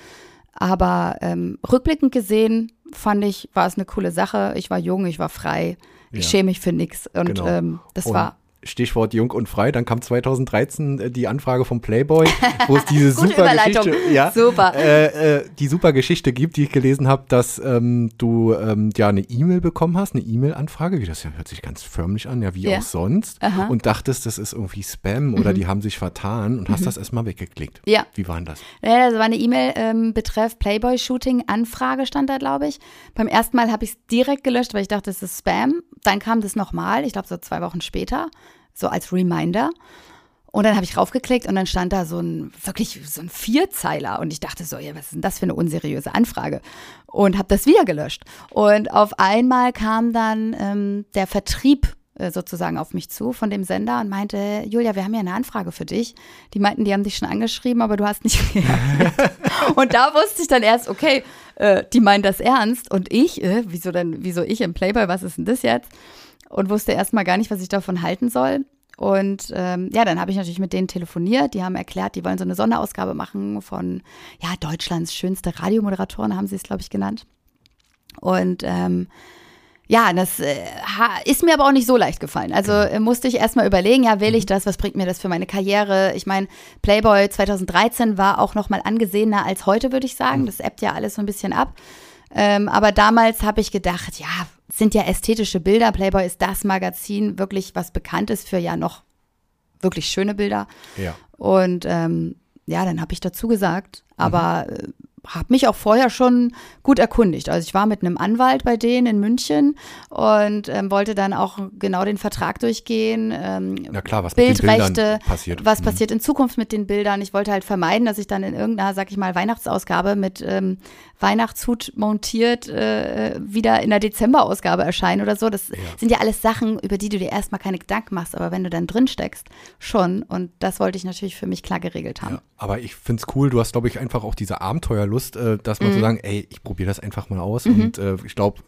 Aber ähm, rückblickend gesehen fand ich, war es eine coole Sache. Ich war jung, ich war frei, ich ja. schäme mich für nichts. Und genau. ähm, das und war Stichwort Jung und Frei. Dann kam 2013 äh, die Anfrage vom Playboy, wo es diese [laughs] super Geschichte, ja, super. Äh, äh, die super Geschichte gibt, die ich gelesen habe, dass ähm, du ähm, ja eine E-Mail bekommen hast, eine E-Mail-Anfrage, wie das ja hört sich ganz förmlich an, ja wie ja. auch sonst, Aha. und dachtest, das ist irgendwie Spam oder mhm. die haben sich vertan und mhm. hast das erstmal weggeklickt. Ja. Wie war denn das? Ja, das war eine E-Mail ähm, betreff Playboy-Shooting, Anfrage stand da, glaube ich. Beim ersten Mal habe ich es direkt gelöscht, weil ich dachte, das ist Spam. Dann kam das nochmal, ich glaube so zwei Wochen später so als Reminder. Und dann habe ich raufgeklickt und dann stand da so ein wirklich so ein Vierzeiler und ich dachte so, ja, was ist denn das für eine unseriöse Anfrage? Und habe das wieder gelöscht. Und auf einmal kam dann ähm, der Vertrieb äh, sozusagen auf mich zu von dem Sender und meinte, Julia, wir haben ja eine Anfrage für dich. Die meinten, die haben dich schon angeschrieben, aber du hast nicht [laughs] reagiert. und da wusste ich dann erst, okay, äh, die meinen das ernst und ich, äh, wieso denn, wieso ich im Playboy, was ist denn das jetzt? Und wusste erstmal gar nicht, was ich davon halten soll. Und ähm, ja, dann habe ich natürlich mit denen telefoniert. Die haben erklärt, die wollen so eine Sonderausgabe machen von ja, Deutschlands schönste Radiomoderatoren, haben sie es, glaube ich, genannt. Und ähm, ja, das äh, ist mir aber auch nicht so leicht gefallen. Also äh, musste ich erstmal überlegen, ja, will ich mhm. das? Was bringt mir das für meine Karriere? Ich meine, Playboy 2013 war auch noch mal angesehener als heute, würde ich sagen. Mhm. Das ebbt ja alles so ein bisschen ab. Ähm, aber damals habe ich gedacht, ja, sind ja ästhetische Bilder. Playboy ist das Magazin, wirklich was bekannt ist für ja noch wirklich schöne Bilder. Ja. Und ähm, ja, dann habe ich dazu gesagt. Aber mhm. Äh, habe mich auch vorher schon gut erkundigt. Also ich war mit einem Anwalt bei denen in München und ähm, wollte dann auch genau den Vertrag durchgehen. Ähm, Na klar, was Bildrechte, passiert. Was mhm. passiert in Zukunft mit den Bildern. Ich wollte halt vermeiden, dass ich dann in irgendeiner, sag ich mal, Weihnachtsausgabe mit ähm, Weihnachtshut montiert äh, wieder in der Dezemberausgabe erscheine oder so. Das ja. sind ja alles Sachen, über die du dir erstmal keine Gedanken machst, aber wenn du dann drin steckst, schon. Und das wollte ich natürlich für mich klar geregelt haben. Ja, aber ich finde es cool, du hast, glaube ich, einfach auch diese Abenteuerlust, äh, dass man mhm. zu sagen, ey, ich probiere das einfach mal aus. Mhm. Und äh, ich glaube,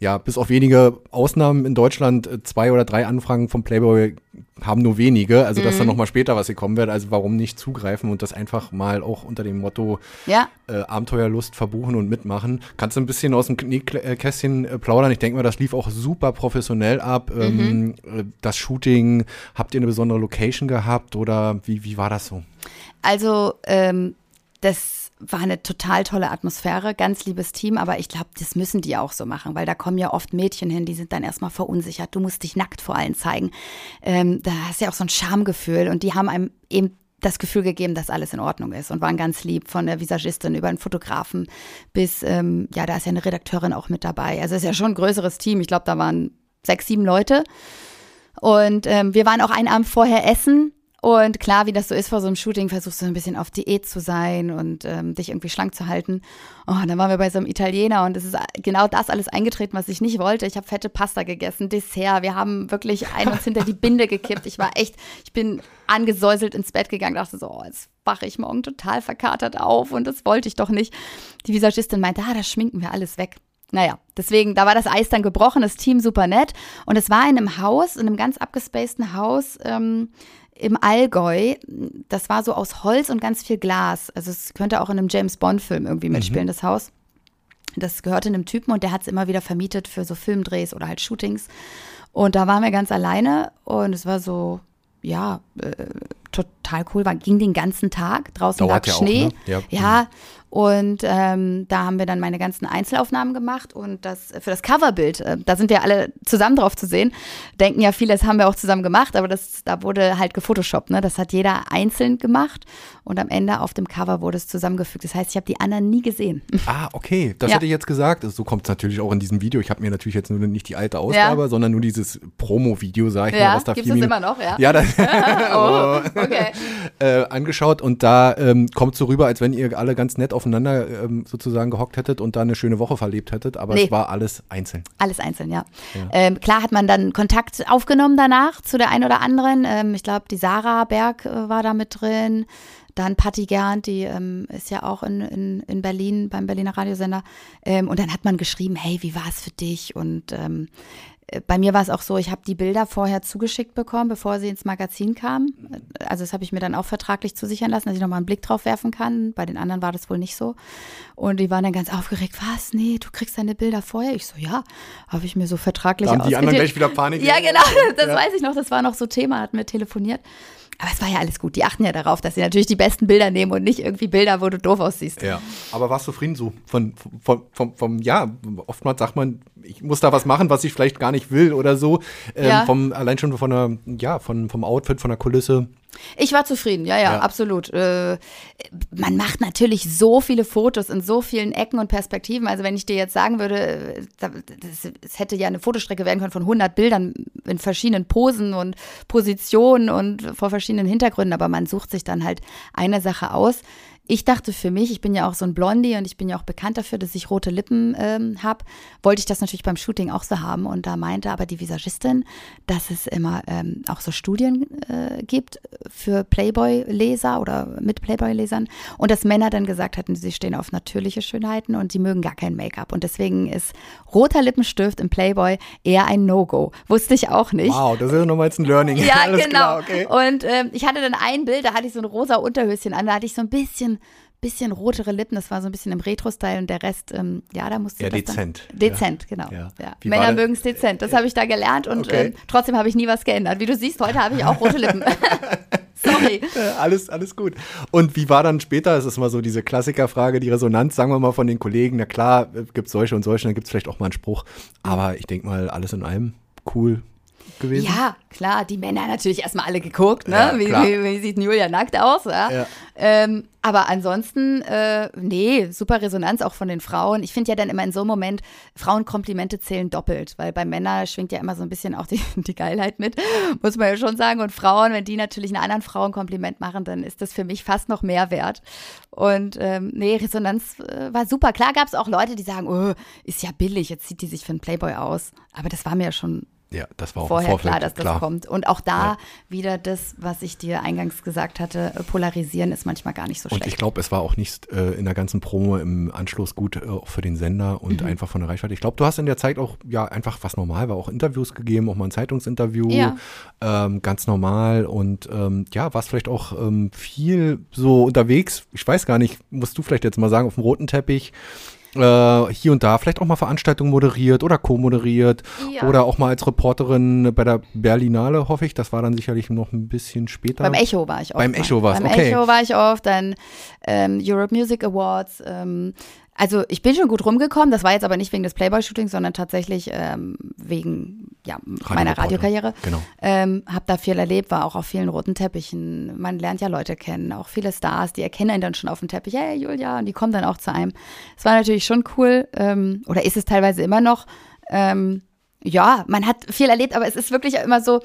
ja, bis auf wenige Ausnahmen in Deutschland, äh, zwei oder drei Anfragen vom Playboy haben nur wenige, also dass mhm. dann nochmal später was gekommen wird, also warum nicht zugreifen und das einfach mal auch unter dem Motto ja. äh, Abenteuerlust verbuchen und mitmachen. Kannst du ein bisschen aus dem Kästchen äh, plaudern? Ich denke mal, das lief auch super professionell ab. Mhm. Ähm, das Shooting, habt ihr eine besondere Location gehabt oder wie, wie war das so? Also ähm, das war eine total tolle Atmosphäre, ganz liebes Team, aber ich glaube, das müssen die auch so machen, weil da kommen ja oft Mädchen hin, die sind dann erstmal verunsichert. Du musst dich nackt vor allen zeigen. Ähm, da hast du ja auch so ein Schamgefühl und die haben einem eben das Gefühl gegeben, dass alles in Ordnung ist und waren ganz lieb von der Visagistin über den Fotografen bis, ähm, ja, da ist ja eine Redakteurin auch mit dabei. Also es ist ja schon ein größeres Team. Ich glaube, da waren sechs, sieben Leute. Und ähm, wir waren auch einen Abend vorher essen und klar, wie das so ist vor so einem Shooting, versuchst du ein bisschen auf Diät zu sein und ähm, dich irgendwie schlank zu halten. Oh, und dann waren wir bei so einem Italiener und es ist genau das alles eingetreten, was ich nicht wollte. Ich habe fette Pasta gegessen, Dessert. Wir haben wirklich ein uns hinter die Binde gekippt. Ich war echt, ich bin angesäuselt ins Bett gegangen, dachte so, oh, jetzt wache ich morgen total verkatert auf und das wollte ich doch nicht. Die Visagistin meinte, ah, das schminken wir alles weg. Naja, deswegen, da war das Eis dann gebrochen, das Team super nett. Und es war in einem Haus, in einem ganz abgespaceden Haus, ähm, im Allgäu. Das war so aus Holz und ganz viel Glas. Also es könnte auch in einem James Bond-Film irgendwie mhm. mitspielen, mhm. das Haus. Das gehörte einem Typen und der hat es immer wieder vermietet für so Filmdrehs oder halt Shootings. Und da waren wir ganz alleine und es war so, ja, äh, total cool. War, ging den ganzen Tag. Draußen Dauert lag ja Schnee. Auch, ne? ja. ja. Und ähm, da haben wir dann meine ganzen Einzelaufnahmen gemacht und das für das Coverbild, äh, da sind wir alle zusammen drauf zu sehen. Denken ja viele, das haben wir auch zusammen gemacht, aber das, da wurde halt gefotoshoppt, ne? Das hat jeder einzeln gemacht und am Ende auf dem Cover wurde es zusammengefügt. Das heißt, ich habe die anderen nie gesehen. [laughs] Ah, okay. Das ja. hätte ich jetzt gesagt. So kommt es natürlich auch in diesem Video. Ich habe mir natürlich jetzt nur nicht die alte Ausgabe, ja. sondern nur dieses Promo-Video, sage ich ja, mal, was da Gibt's das immer noch, ja? Ja, das [laughs] [laughs] oh, okay. äh, angeschaut und da ähm, kommt so rüber, als wenn ihr alle ganz nett auf aufeinander ähm, sozusagen gehockt hättet und da eine schöne Woche verlebt hättet, aber nee. es war alles einzeln. Alles einzeln, ja. ja. Ähm, klar hat man dann Kontakt aufgenommen danach zu der einen oder anderen. Ähm, ich glaube, die Sarah Berg äh, war da mit drin. Dann Patti Gernt, die ähm, ist ja auch in, in, in Berlin beim Berliner Radiosender. Ähm, und dann hat man geschrieben, hey, wie war es für dich? Und ähm, äh, bei mir war es auch so, ich habe die Bilder vorher zugeschickt bekommen, bevor sie ins Magazin kamen. Also das habe ich mir dann auch vertraglich zusichern lassen, dass ich nochmal einen Blick drauf werfen kann. Bei den anderen war das wohl nicht so. Und die waren dann ganz aufgeregt, was? Nee, du kriegst deine Bilder vorher? Ich so, ja, habe ich mir so vertraglich da haben die anderen gleich wieder Panik. Ja, genau, [laughs] das ja. weiß ich noch, das war noch so Thema, hatten wir telefoniert. Aber es war ja alles gut. Die achten ja darauf, dass sie natürlich die besten Bilder nehmen und nicht irgendwie Bilder, wo du doof aussiehst. Ja, aber warst du zufrieden so? Von, von, vom, vom, ja, oftmals sagt man, ich muss da was machen, was ich vielleicht gar nicht will oder so. Ähm, ja. vom, allein schon von der, ja, von, vom Outfit, von der Kulisse. Ich war zufrieden, ja, ja, ja. absolut. Äh, man macht natürlich so viele Fotos in so vielen Ecken und Perspektiven. Also wenn ich dir jetzt sagen würde, es hätte ja eine Fotostrecke werden können von 100 Bildern in verschiedenen Posen und Positionen und vor verschiedenen Hintergründen, aber man sucht sich dann halt eine Sache aus. Ich dachte für mich, ich bin ja auch so ein Blondie und ich bin ja auch bekannt dafür, dass ich rote Lippen ähm, habe, wollte ich das natürlich beim Shooting auch so haben. Und da meinte aber die Visagistin, dass es immer ähm, auch so Studien äh, gibt für Playboy-Leser oder mit Playboy-Lesern und dass Männer dann gesagt hatten, sie stehen auf natürliche Schönheiten und sie mögen gar kein Make-up. Und deswegen ist roter Lippenstift im Playboy eher ein No-Go. Wusste ich auch nicht. Wow, das ist ja nochmal jetzt ein Learning. Ja, [laughs] genau. Klar, okay. Und ähm, ich hatte dann ein Bild, da hatte ich so ein rosa Unterhöschen an, da hatte ich so ein bisschen bisschen, rotere Lippen. Das war so ein bisschen im Retro-Style und der Rest, ähm, ja, da musste ja, dezent. Dann, dezent, ja. genau. Ja. Ja. Männer mögen es dezent. Das habe ich da gelernt und okay. ähm, trotzdem habe ich nie was geändert. Wie du siehst, heute habe ich auch rote Lippen. [laughs] [laughs] Sorry. alles, alles gut. Und wie war dann später, es ist mal so diese Klassikerfrage, die Resonanz, sagen wir mal, von den Kollegen. Na klar, gibt es solche und solche, dann gibt es vielleicht auch mal einen Spruch. Aber ich denke mal, alles in allem cool, gewesen? Ja, klar, die Männer natürlich erstmal alle geguckt, ne? Ja, wie, wie, wie, sieht Julia nackt aus? Ja? ja. Ähm, aber ansonsten, äh, nee, super Resonanz auch von den Frauen. Ich finde ja dann immer in so einem Moment, Frauenkomplimente zählen doppelt, weil bei Männern schwingt ja immer so ein bisschen auch die, [laughs] die Geilheit mit, muss man ja schon sagen. Und Frauen, wenn die natürlich einen anderen Frauenkompliment machen, dann ist das für mich fast noch mehr wert. Und ähm, nee, Resonanz äh, war super. Klar gab es auch Leute, die sagen, oh, ist ja billig, jetzt zieht die sich für einen Playboy aus. Aber das war mir ja schon ja, das war auch vorher klar, dass das klar. kommt. Und auch da ja. wieder das, was ich dir eingangs gesagt hatte, äh, polarisieren ist manchmal gar nicht so schlecht. Und ich glaube, es war auch nicht äh, in der ganzen Promo im Anschluss gut äh, für den Sender und mhm. einfach von der Reichweite. Ich glaube, du hast in der Zeit auch, ja, einfach was normal war, auch Interviews gegeben, auch mal ein Zeitungsinterview, ja. ähm, ganz normal und ähm, ja, warst vielleicht auch ähm, viel so unterwegs. Ich weiß gar nicht, musst du vielleicht jetzt mal sagen, auf dem roten Teppich äh, hier und da vielleicht auch mal Veranstaltungen moderiert oder co-moderiert ja. oder auch mal als Reporterin bei der Berlinale, hoffe ich. Das war dann sicherlich noch ein bisschen später. Beim Echo war ich oft. Beim Echo war es, okay. Beim Echo war ich oft, dann ähm, Europe Music Awards, ähm, also ich bin schon gut rumgekommen, das war jetzt aber nicht wegen des Playboy-Shootings, sondern tatsächlich ähm, wegen ja, meiner Radiokarriere. Genau. Ähm, hab da viel erlebt, war auch auf vielen roten Teppichen. Man lernt ja Leute kennen, auch viele Stars, die erkennen einen dann schon auf dem Teppich. Hey Julia, und die kommen dann auch zu einem. Es war natürlich schon cool, ähm, oder ist es teilweise immer noch. Ähm, ja, man hat viel erlebt, aber es ist wirklich immer so,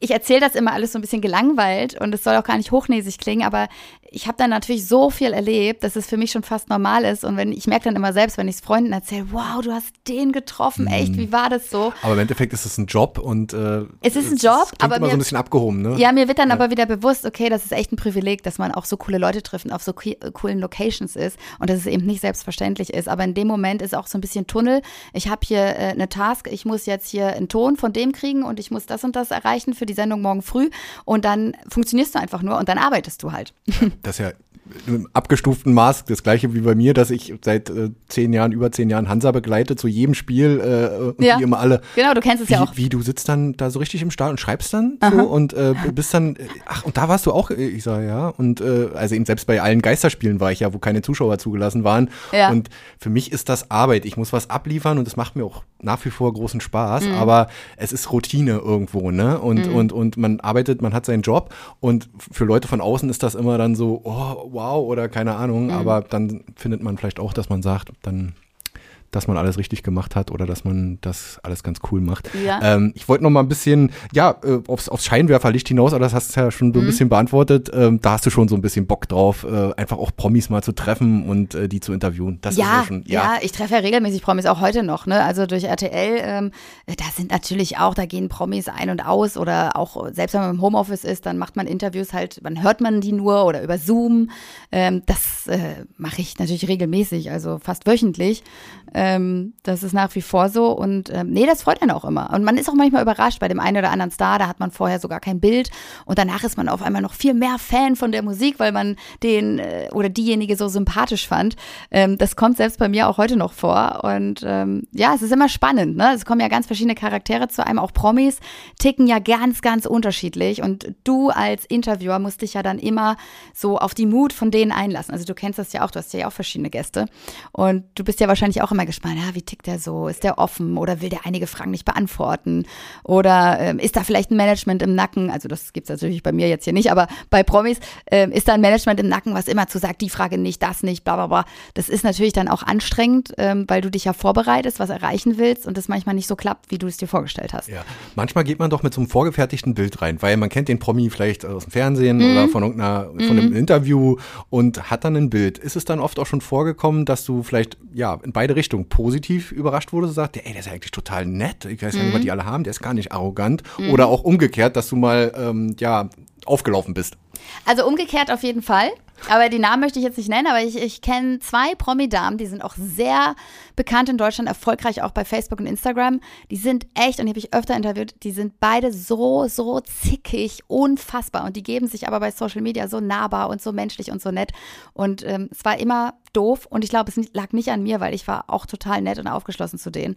ich erzähle das immer alles so ein bisschen gelangweilt und es soll auch gar nicht hochnäsig klingen, aber ich habe dann natürlich so viel erlebt, dass es für mich schon fast normal ist. Und wenn ich merke dann immer selbst, wenn ich es Freunden erzähle, wow, du hast den getroffen, mhm. echt, wie war das so? Aber im Endeffekt ist es ein Job und äh, es ist ein Job, aber immer mir, so ein bisschen abgehoben, ne? Ja, mir wird dann ja. aber wieder bewusst, okay, das ist echt ein Privileg, dass man auch so coole Leute trifft und auf so coolen Locations ist und dass es eben nicht selbstverständlich ist. Aber in dem Moment ist auch so ein bisschen Tunnel. Ich habe hier äh, eine Task, ich muss jetzt hier einen Ton von dem kriegen und ich muss das und das erreichen für die Sendung morgen früh und dann funktionierst du einfach nur und dann arbeitest du halt. [laughs] Das ist im abgestuften Maß das gleiche wie bei mir, dass ich seit äh, zehn Jahren, über zehn Jahren Hansa begleite zu jedem Spiel äh, und ja. die immer alle. Genau, du kennst es wie, ja auch. Wie du sitzt dann da so richtig im Start und schreibst dann Aha. so und äh, bist dann, ach und da warst du auch, ich sage ja und äh, also eben selbst bei allen Geisterspielen war ich ja, wo keine Zuschauer zugelassen waren ja. und für mich ist das Arbeit. Ich muss was abliefern und es macht mir auch nach wie vor großen Spaß, mhm. aber es ist Routine irgendwo, ne? Und mhm. und und man arbeitet, man hat seinen Job und für Leute von außen ist das immer dann so, oh wow oder keine Ahnung, mhm. aber dann findet man vielleicht auch, dass man sagt, dann dass man alles richtig gemacht hat oder dass man das alles ganz cool macht. Ja. Ähm, ich wollte noch mal ein bisschen, ja, äh, aufs, aufs Scheinwerferlicht hinaus, aber das hast du ja schon so ein mhm. bisschen beantwortet. Ähm, da hast du schon so ein bisschen Bock drauf, äh, einfach auch Promis mal zu treffen und äh, die zu interviewen. Das ja, ist ja schon, ja. ja, ich treffe ja regelmäßig Promis, auch heute noch, ne? Also durch RTL, ähm, da sind natürlich auch, da gehen Promis ein und aus oder auch, selbst wenn man im Homeoffice ist, dann macht man Interviews halt, dann hört man die nur oder über Zoom. Ähm, das äh, mache ich natürlich regelmäßig, also fast wöchentlich. Ähm, das ist nach wie vor so und ähm, nee, das freut einen auch immer. Und man ist auch manchmal überrascht bei dem einen oder anderen Star, da hat man vorher sogar kein Bild und danach ist man auf einmal noch viel mehr Fan von der Musik, weil man den äh, oder diejenige so sympathisch fand. Ähm, das kommt selbst bei mir auch heute noch vor und ähm, ja, es ist immer spannend. Ne? Es kommen ja ganz verschiedene Charaktere zu einem, auch Promis ticken ja ganz, ganz unterschiedlich und du als Interviewer musst dich ja dann immer so auf die Mut von denen einlassen. Also du kennst das ja auch, du hast ja auch verschiedene Gäste und du bist ja wahrscheinlich auch immer gespannt, ja, wie tickt der so? Ist der offen oder will der einige Fragen nicht beantworten? Oder ähm, ist da vielleicht ein Management im Nacken? Also das gibt es natürlich bei mir jetzt hier nicht, aber bei Promis ähm, ist da ein Management im Nacken, was immer zu sagt, die Frage nicht, das nicht, bla bla bla. Das ist natürlich dann auch anstrengend, ähm, weil du dich ja vorbereitest, was erreichen willst und das manchmal nicht so klappt, wie du es dir vorgestellt hast. Ja, manchmal geht man doch mit so einem vorgefertigten Bild rein, weil man kennt den Promi vielleicht aus dem Fernsehen mhm. oder von irgendeiner, von mhm. einem Interview und hat dann ein Bild. Ist es dann oft auch schon vorgekommen, dass du vielleicht ja in beide Richtungen positiv überrascht wurdest und sagst, ey, der ist ja eigentlich total nett. Ich weiß mhm. nicht, was die alle haben, der ist gar nicht arrogant. Mhm. Oder auch umgekehrt, dass du mal ähm, ja aufgelaufen bist. Also umgekehrt auf jeden Fall. Aber die Namen möchte ich jetzt nicht nennen, aber ich, ich kenne zwei Promi-Damen, die sind auch sehr bekannt in Deutschland, erfolgreich auch bei Facebook und Instagram. Die sind echt, und die habe ich öfter interviewt, die sind beide so, so zickig, unfassbar. Und die geben sich aber bei Social Media so nahbar und so menschlich und so nett. Und ähm, es war immer doof und ich glaube, es lag nicht an mir, weil ich war auch total nett und aufgeschlossen zu denen.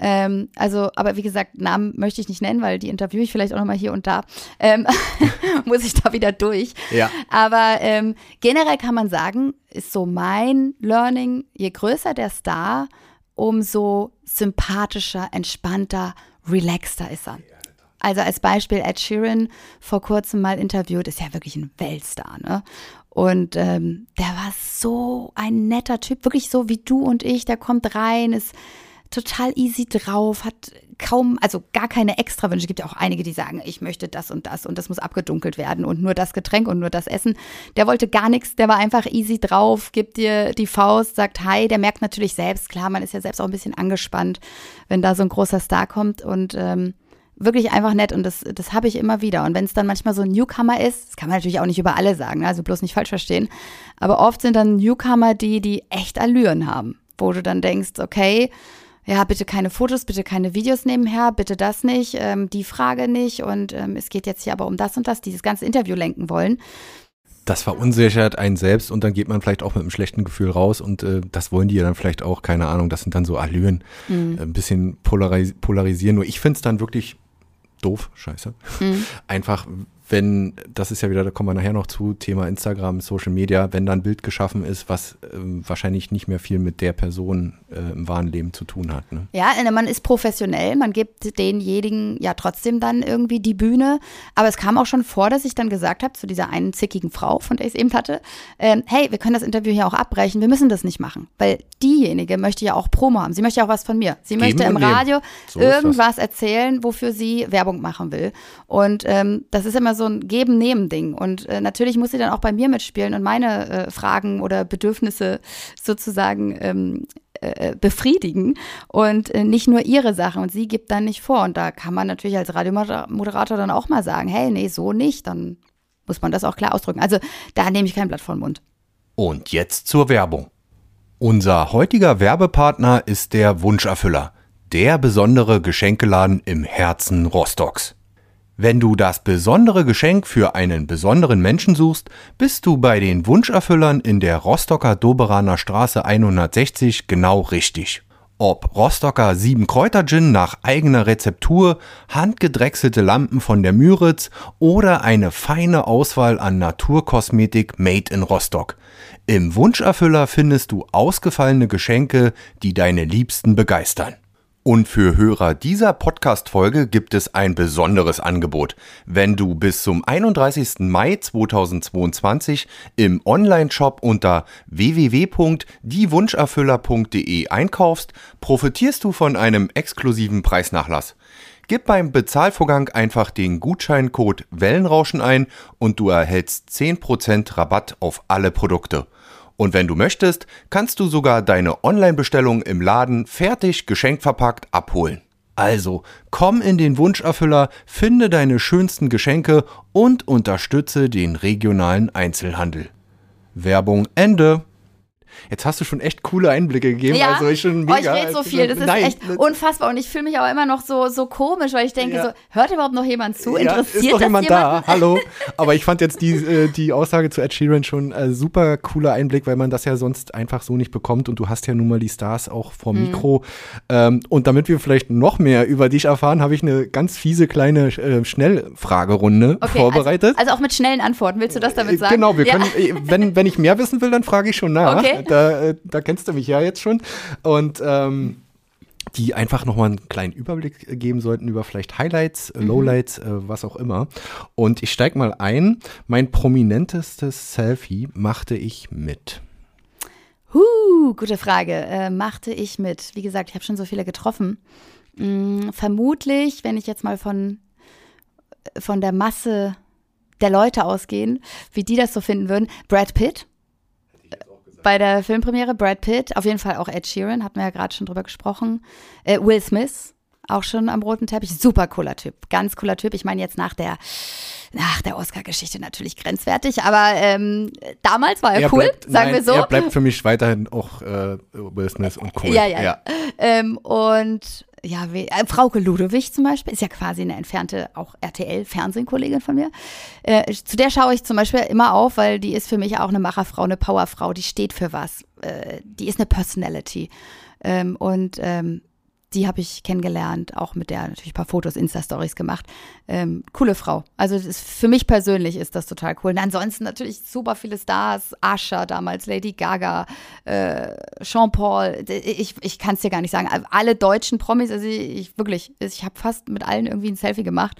Ähm, also, aber wie gesagt, Namen möchte ich nicht nennen, weil die interviewe ich vielleicht auch nochmal hier und da. Ähm, [laughs] muss ich da wieder durch. Ja. Aber ähm, generell kann man sagen, ist so mein Learning, je größer der Star, umso sympathischer, entspannter, relaxter ist er. Also als Beispiel Ed Sheeran vor kurzem mal interviewt, ist ja wirklich ein Weltstar, ne? Und ähm, der war so ein netter Typ, wirklich so wie du und ich. Der kommt rein, ist total easy drauf, hat kaum, also gar keine Extrawünsche. Es gibt ja auch einige, die sagen, ich möchte das und das und das muss abgedunkelt werden und nur das Getränk und nur das Essen. Der wollte gar nichts, der war einfach easy drauf, gibt dir die Faust, sagt Hi. Der merkt natürlich selbst, klar, man ist ja selbst auch ein bisschen angespannt, wenn da so ein großer Star kommt und ähm, wirklich einfach nett und das, das habe ich immer wieder. Und wenn es dann manchmal so ein Newcomer ist, das kann man natürlich auch nicht über alle sagen, ne? also bloß nicht falsch verstehen, aber oft sind dann Newcomer die, die echt Allüren haben, wo du dann denkst, okay, ja, bitte keine Fotos, bitte keine Videos nebenher, bitte das nicht, ähm, die Frage nicht und ähm, es geht jetzt hier aber um das und das, dieses ganze Interview lenken wollen. Das verunsichert einen selbst und dann geht man vielleicht auch mit einem schlechten Gefühl raus und äh, das wollen die ja dann vielleicht auch, keine Ahnung, das sind dann so Allüren, mhm. ein bisschen polaris polarisieren. Nur ich finde es dann wirklich doof, scheiße. Mhm. Einfach, wenn, das ist ja wieder, da kommen wir nachher noch zu, Thema Instagram, Social Media, wenn da ein Bild geschaffen ist, was äh, wahrscheinlich nicht mehr viel mit der Person äh, im wahren Leben zu tun hat. Ne? Ja, äh, man ist professionell, man gibt denjenigen ja trotzdem dann irgendwie die Bühne. Aber es kam auch schon vor, dass ich dann gesagt habe zu dieser einen zickigen Frau, von der ich es eben hatte, äh, hey, wir können das Interview hier auch abbrechen, wir müssen das nicht machen. Weil diejenige möchte ja auch Promo haben, sie möchte ja auch was von mir. Sie Geben möchte im Radio so irgendwas erzählen, wofür sie Werbung machen will. Und ähm, das ist immer so so ein Geben-Nehmen-Ding. Und äh, natürlich muss sie dann auch bei mir mitspielen und meine äh, Fragen oder Bedürfnisse sozusagen ähm, äh, befriedigen und äh, nicht nur ihre Sachen. Und sie gibt dann nicht vor. Und da kann man natürlich als Radiomoderator dann auch mal sagen, hey, nee, so nicht. Dann muss man das auch klar ausdrücken. Also da nehme ich kein Blatt vor den Mund. Und jetzt zur Werbung. Unser heutiger Werbepartner ist der Wunscherfüller, der besondere Geschenkeladen im Herzen Rostocks. Wenn du das besondere Geschenk für einen besonderen Menschen suchst, bist du bei den Wunscherfüllern in der Rostocker Doberaner Straße 160 genau richtig. Ob Rostocker 7 Kräuter Gin nach eigener Rezeptur, handgedrechselte Lampen von der Müritz oder eine feine Auswahl an Naturkosmetik made in Rostock. Im Wunscherfüller findest du ausgefallene Geschenke, die deine Liebsten begeistern. Und für Hörer dieser Podcast-Folge gibt es ein besonderes Angebot. Wenn du bis zum 31. Mai 2022 im Online-Shop unter www.diewunscherfüller.de einkaufst, profitierst du von einem exklusiven Preisnachlass. Gib beim Bezahlvorgang einfach den Gutscheincode Wellenrauschen ein und du erhältst 10% Rabatt auf alle Produkte. Und wenn du möchtest, kannst du sogar deine Online-Bestellung im Laden fertig geschenkt verpackt abholen. Also komm in den Wunscherfüller, finde deine schönsten Geschenke und unterstütze den regionalen Einzelhandel. Werbung Ende. Jetzt hast du schon echt coole Einblicke gegeben. Ja, also ich schon oh, mega. ich rede so viel, das ist Nein, echt unfassbar und ich fühle mich auch immer noch so, so komisch, weil ich denke Ja. so, hört überhaupt noch jemand zu? Interessiert ja, ist doch das jemand jemanden? da? Hallo. [laughs] Aber ich fand jetzt die, äh, die Aussage zu Ed Sheeran schon äh, super cooler Einblick, weil man das ja sonst einfach so nicht bekommt und du hast ja nun mal die Stars auch vor Mhm. Mikro. Ähm, und damit wir vielleicht noch mehr über dich erfahren, habe ich eine ganz fiese kleine äh, Schnellfragerunde Okay, vorbereitet. Also, also auch mit schnellen Antworten, willst du das damit Äh, sagen? Genau, wir können, äh, wenn, wenn ich mehr wissen will, dann frage ich schon nach. Okay. Da, äh, da kennst du mich ja jetzt schon. Und ähm, die einfach nochmal einen kleinen Überblick äh, geben sollten über vielleicht Highlights, Mhm. äh, Lowlights, äh, was auch immer. Und ich steige mal ein. Mein prominentestes Selfie machte ich mit. Huh, gute Frage. Äh, machte ich mit. Wie gesagt, ich habe schon so viele getroffen. Hm, vermutlich, wenn ich jetzt mal von, von der Masse der Leute ausgehen, wie die das so finden würden, Brad Pitt. Bei der Filmpremiere Brad Pitt, auf jeden Fall auch Ed Sheeran, hatten wir ja gerade schon drüber gesprochen. Äh, Will Smith, auch schon am roten Teppich. Super cooler Typ, ganz cooler Typ. Ich meine jetzt nach der, nach der Oscar-Geschichte natürlich grenzwertig, aber ähm, damals war er, cool, bleibt, sagen nein, wir so. Er bleibt für mich weiterhin auch äh, Will Smith und cool. Ja, ja, ja. Ähm, und ja, äh, Frauke Ludewig zum Beispiel ist ja quasi eine entfernte, auch RTL-Fernsehkollegin von mir. Äh, zu der schaue ich zum Beispiel immer auf, weil die ist für mich auch eine Macherfrau, eine Powerfrau, die steht für was. Äh, die ist eine Personality. Ähm, und ähm, die habe ich kennengelernt, auch mit der natürlich ein paar Fotos, Insta-Stories gemacht. Ähm, coole Frau. Also ist, für mich persönlich ist das total cool. Und ansonsten natürlich super viele Stars. Asha damals, Lady Gaga, äh, Jean Paul. Ich, ich kann es dir gar nicht sagen. Alle deutschen Promis, also ich, ich wirklich, ich habe fast mit allen irgendwie ein Selfie gemacht,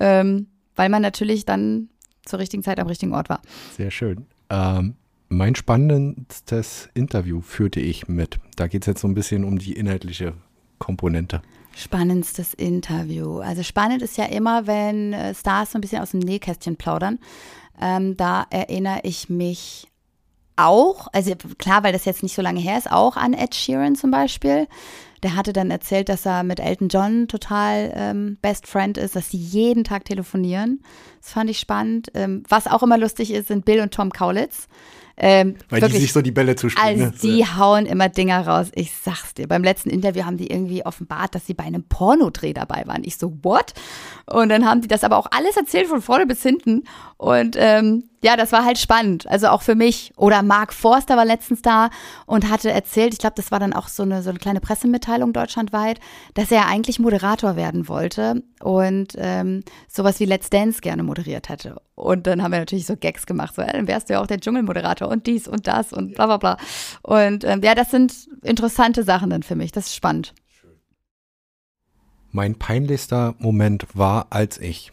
ähm, weil man natürlich dann zur richtigen Zeit am richtigen Ort war. Sehr schön. Ähm, mein spannendstes Interview führte ich mit. Da geht es jetzt so ein bisschen um die inhaltliche Komponente. Spannendstes Interview. Also spannend ist ja immer, wenn äh, Stars so ein bisschen aus dem Nähkästchen plaudern. Ähm, da erinnere ich mich auch, also klar, weil das jetzt nicht so lange her ist, auch an Ed Sheeran zum Beispiel. Der hatte dann erzählt, dass er mit Elton John total ähm, Best Friend ist, dass sie jeden Tag telefonieren. Das fand ich spannend. Ähm, was auch immer lustig ist, sind Bill und Tom Kaulitz. Ähm, Weil wirklich, die sich so die Bälle zuspielen. also ne? die hauen immer Dinger raus. Ich sag's dir. Beim letzten Interview haben die irgendwie offenbart, dass sie bei einem Pornodreh dabei waren. Ich so, what? Und dann haben die das aber auch alles erzählt von vorne bis hinten. Und ähm, ja, das war halt spannend. Also auch für mich. Oder Mark Forster war letztens da und hatte erzählt, ich glaube, das war dann auch so eine, so eine kleine Pressemitteilung deutschlandweit, dass er eigentlich Moderator werden wollte und ähm, sowas wie Let's Dance gerne moderiert hätte. Und dann haben wir natürlich so Gags gemacht, so, ja, dann wärst du ja auch der Dschungelmoderator und dies und das und bla bla bla. Und ähm, ja, das sind interessante Sachen dann für mich. Das ist spannend. Mein peinlichster Moment war, als ich.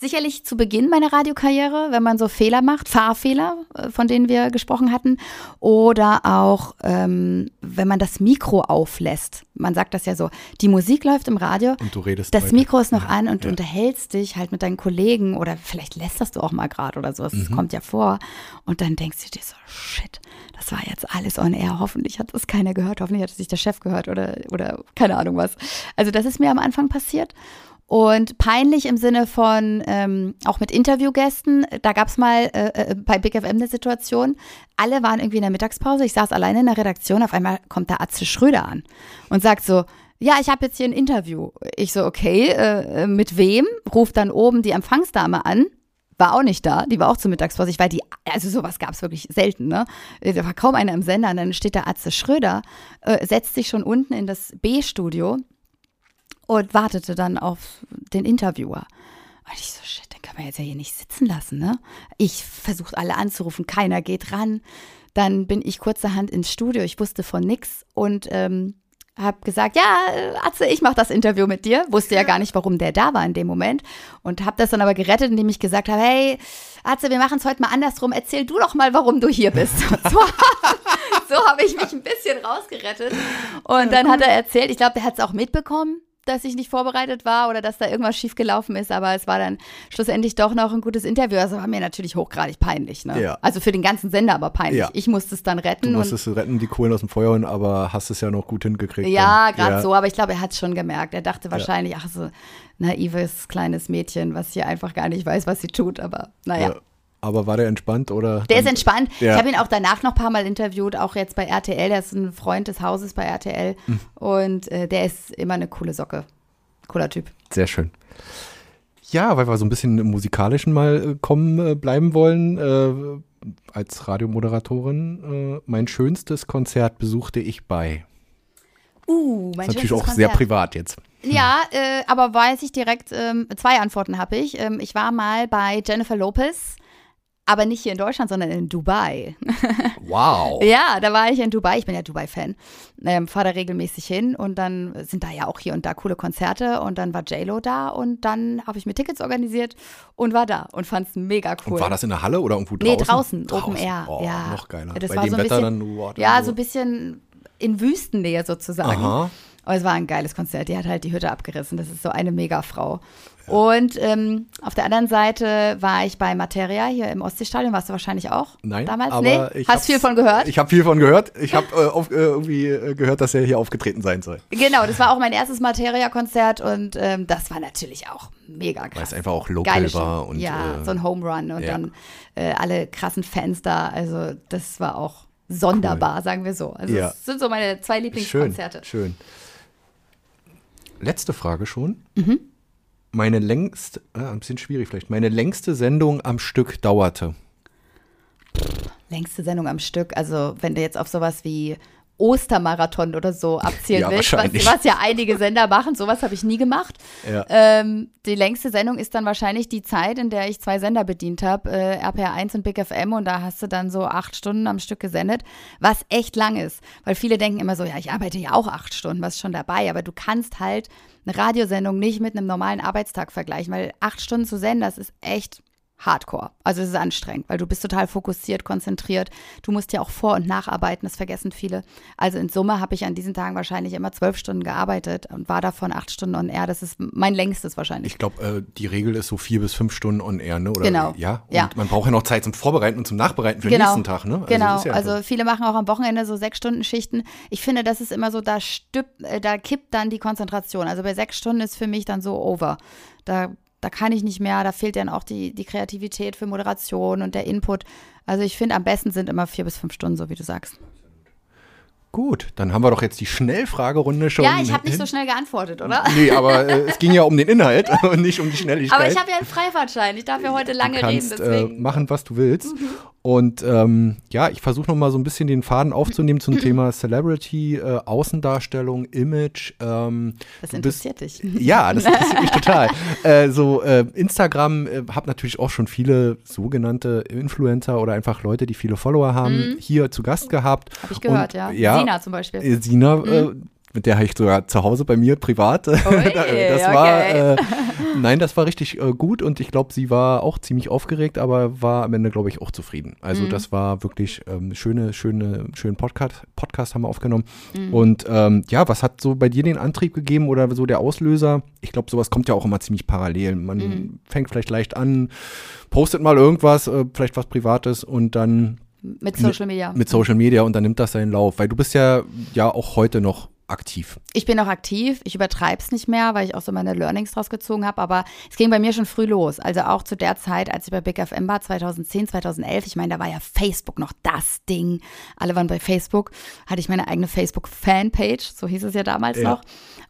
Sicherlich zu Beginn meiner Radiokarriere, wenn man so Fehler macht, Fahrfehler, äh, von denen wir gesprochen hatten, oder auch, ähm, wenn man das Mikro auflässt. Man sagt das ja so, die Musik läuft im Radio, Und du redest das weiter. Mikro ist noch Ja, an und du ja. unterhältst dich halt mit deinen Kollegen oder vielleicht lästerst du auch mal gerade oder so, das Mhm. kommt ja vor. Und dann denkst du dir so, shit, das war jetzt alles on air, hoffentlich hat das keiner gehört, hoffentlich hat es nicht der Chef gehört oder, oder keine Ahnung was. Also das ist mir am Anfang passiert. Und peinlich im Sinne von ähm, auch mit Interviewgästen. Da gab es mal äh, äh, bei Big FM eine Situation. Alle waren irgendwie in der Mittagspause. Ich saß alleine in der Redaktion. Auf einmal kommt da Atze Schröder an und sagt so, ja, ich habe jetzt hier ein Interview. Ich so, okay, äh, äh, mit wem? Ruft dann oben die Empfangsdame an. War auch nicht da, die war auch zur Mittagspause. Ich war die, also sowas gab es wirklich selten, ne? Da war kaum einer im Sender. Und dann steht da Atze Schröder, äh, setzt sich schon unten in das B-Studio und wartete dann auf den Interviewer. Und ich so, shit, den kann man jetzt ja hier nicht sitzen lassen, ne? Ich versuche alle anzurufen, keiner geht ran. Dann bin ich kurzerhand ins Studio, ich wusste von nix und ähm, habe gesagt, ja, äh, Atze, ich mache das Interview mit dir. Wusste ja gar nicht, warum der da war in dem Moment. Und habe das dann aber gerettet, indem ich gesagt habe, hey, Atze, wir machen es heute mal andersrum. Erzähl du doch mal, warum du hier bist. [laughs] Und so so habe ich mich ein bisschen rausgerettet. Und dann hat er erzählt, ich glaube, der hat es auch mitbekommen, dass ich nicht vorbereitet war oder dass da irgendwas schiefgelaufen ist, aber es war dann schlussendlich doch noch ein gutes Interview. Also war mir natürlich hochgradig peinlich. Ne? Ja. Also für den ganzen Sender aber peinlich. Ja. Ich musste es dann retten. Du musstest retten, die Kohlen aus dem Feuer holen, aber hast es ja noch gut hingekriegt. ja, gerade Ja. so, aber ich glaube, er hat es schon gemerkt. Er dachte wahrscheinlich, ach, so naives kleines Mädchen, was hier einfach gar nicht weiß, was sie tut, aber naja. Aber war der entspannt oder? Der ist entspannt. Ja. Ich habe ihn auch danach noch ein paar Mal interviewt, auch jetzt bei RTL. Der ist ein Freund des Hauses bei RTL. Hm. Und äh, der ist immer eine coole Socke. Cooler Typ. Sehr schön. Ja, weil wir so ein bisschen im Musikalischen mal äh, kommen äh, bleiben wollen. Äh, als Radiomoderatorin, äh, mein schönstes Konzert besuchte ich bei. Uh, mein ist natürlich auch schönstes sehr Konzert. privat jetzt. Ja, äh, aber weiß ich direkt, ähm, zwei Antworten habe ich. Ähm, ich war mal bei Jennifer Lopez, aber nicht hier in Deutschland, sondern in Dubai. [laughs] Wow. Ja, da war ich in Dubai. Ich bin ja Dubai-Fan. Ähm, Fahre da regelmäßig hin und dann sind da ja auch hier und da coole Konzerte und dann war JLo da und dann habe ich mir Tickets organisiert und war da und fand es mega cool. Und war das in der Halle oder irgendwo draußen? Nee, draußen, Open Air. Oh, ja. noch geiler. Das Bei war dem so ein Wetter bisschen, dann, wow, Ja, so- so ein bisschen in Wüstennähe sozusagen. Aha. Aber es war ein geiles Konzert. Die hat halt die Hütte abgerissen. Das ist so eine Megafrau. Und ähm, auf der anderen Seite war ich bei Materia hier im Ostseestadion. Warst du wahrscheinlich auch Nein, damals? aber nee? ich Hast viel von gehört? Ich habe viel von gehört. Ich habe äh, äh, irgendwie äh, gehört, dass er hier aufgetreten sein soll. Genau, das war auch mein erstes Materia-Konzert und ähm, das war natürlich auch mega krass. Weil es einfach auch local Geile war. Und, ja, äh, so ein Home Run und ja. dann äh, alle krassen Fans da. Also das war auch sonderbar, sagen wir so. Also Ja. das sind so meine zwei schön, Lieblingskonzerte. schön. Letzte Frage schon. Mhm. Meine längste, äh, ein bisschen schwierig vielleicht, meine längste Sendung am Stück dauerte. Längste Sendung am Stück. Also wenn du jetzt auf sowas wie Ostermarathon oder so abzielen Ja, willst, was, was ja einige Sender machen, sowas habe ich nie gemacht. Ja. Ähm, die längste Sendung ist dann wahrscheinlich die Zeit, in der ich zwei Sender bedient habe, äh, RPR1 und Big FM und da hast du dann so acht Stunden am Stück gesendet, was echt lang ist, weil viele denken immer so, ja, ich arbeite ja auch acht Stunden, was ist schon dabei, aber du kannst halt eine Radiosendung nicht mit einem normalen Arbeitstag vergleichen, weil acht Stunden zu senden, das ist echt Hardcore. Also es ist anstrengend, weil du bist total fokussiert, konzentriert. Du musst ja auch vor- und nacharbeiten, das vergessen viele. Also in Summe habe ich an diesen Tagen wahrscheinlich immer zwölf Stunden gearbeitet und war davon acht Stunden on air. Das ist mein längstes wahrscheinlich. Ich glaube, äh, die Regel ist so vier bis fünf Stunden on air, ne? Oder, Genau. Ja. Und Ja. man braucht ja noch Zeit zum Vorbereiten und zum Nachbereiten für den nächsten Tag, ne? Also genau. ja also viele machen auch am Wochenende so sechs Stunden Schichten. Ich finde, das ist immer so, da stüpp, äh, da kippt dann die Konzentration. Also bei sechs Stunden ist für mich dann so over. Da, da kann ich nicht mehr, da fehlt dann auch die, die Kreativität für Moderation und der Input. Also ich finde, am besten sind immer vier bis fünf Stunden, so wie du sagst. Gut, dann haben wir doch jetzt die Schnellfragerunde schon. ja, ich habe nicht so schnell geantwortet, oder? Nee, aber äh, es ging ja um den Inhalt [laughs] und nicht um die Schnelligkeit. Aber ich habe ja einen Freifahrtschein. Ich darf ja heute lange du kannst reden, äh, deswegen. Mhm. machen, was du willst. Und ähm, ja, ich versuche noch mal so ein bisschen den Faden aufzunehmen zum Thema Celebrity, äh, Außendarstellung, Image. Ähm, das du bist- interessiert dich. Ja, das interessiert mich total. [laughs] Äh, so äh, Instagram äh, habe natürlich auch schon viele sogenannte Influencer oder einfach Leute, die viele Follower haben, hier zu Gast gehabt. Habe Mhm. ich gehört, Und, ja. ja. Sina zum Beispiel. Äh, Sina, äh, mit der habe ich sogar zu Hause bei mir privat. [laughs] das okay. war, äh, nein, das war richtig äh, gut und ich glaube, sie war auch ziemlich aufgeregt, aber war am Ende, glaube ich, auch zufrieden. Also Mhm. das war wirklich ähm, schöne, schöne, schönen Podcast, Podcast haben wir aufgenommen. Mhm. Und ähm, ja, was hat so bei dir den Antrieb gegeben oder so der Auslöser? Ich glaube, sowas kommt ja auch immer ziemlich parallel. Man Mhm. fängt vielleicht leicht an, postet mal irgendwas, äh, vielleicht was Privates und dann Mit Social Media. mit Social Media und dann nimmt das seinen Lauf. Weil du bist ja ja auch heute noch aktiv. Ich bin noch aktiv, ich übertreibe es nicht mehr, weil ich auch so meine Learnings draus gezogen habe, aber es ging bei mir schon früh los. Also auch zu der Zeit, als ich bei Big FM war, 2010, 2011, ich meine, da war ja Facebook noch das Ding. Alle waren bei Facebook, hatte ich meine eigene Facebook-Fanpage, so hieß es ja damals Ja. noch.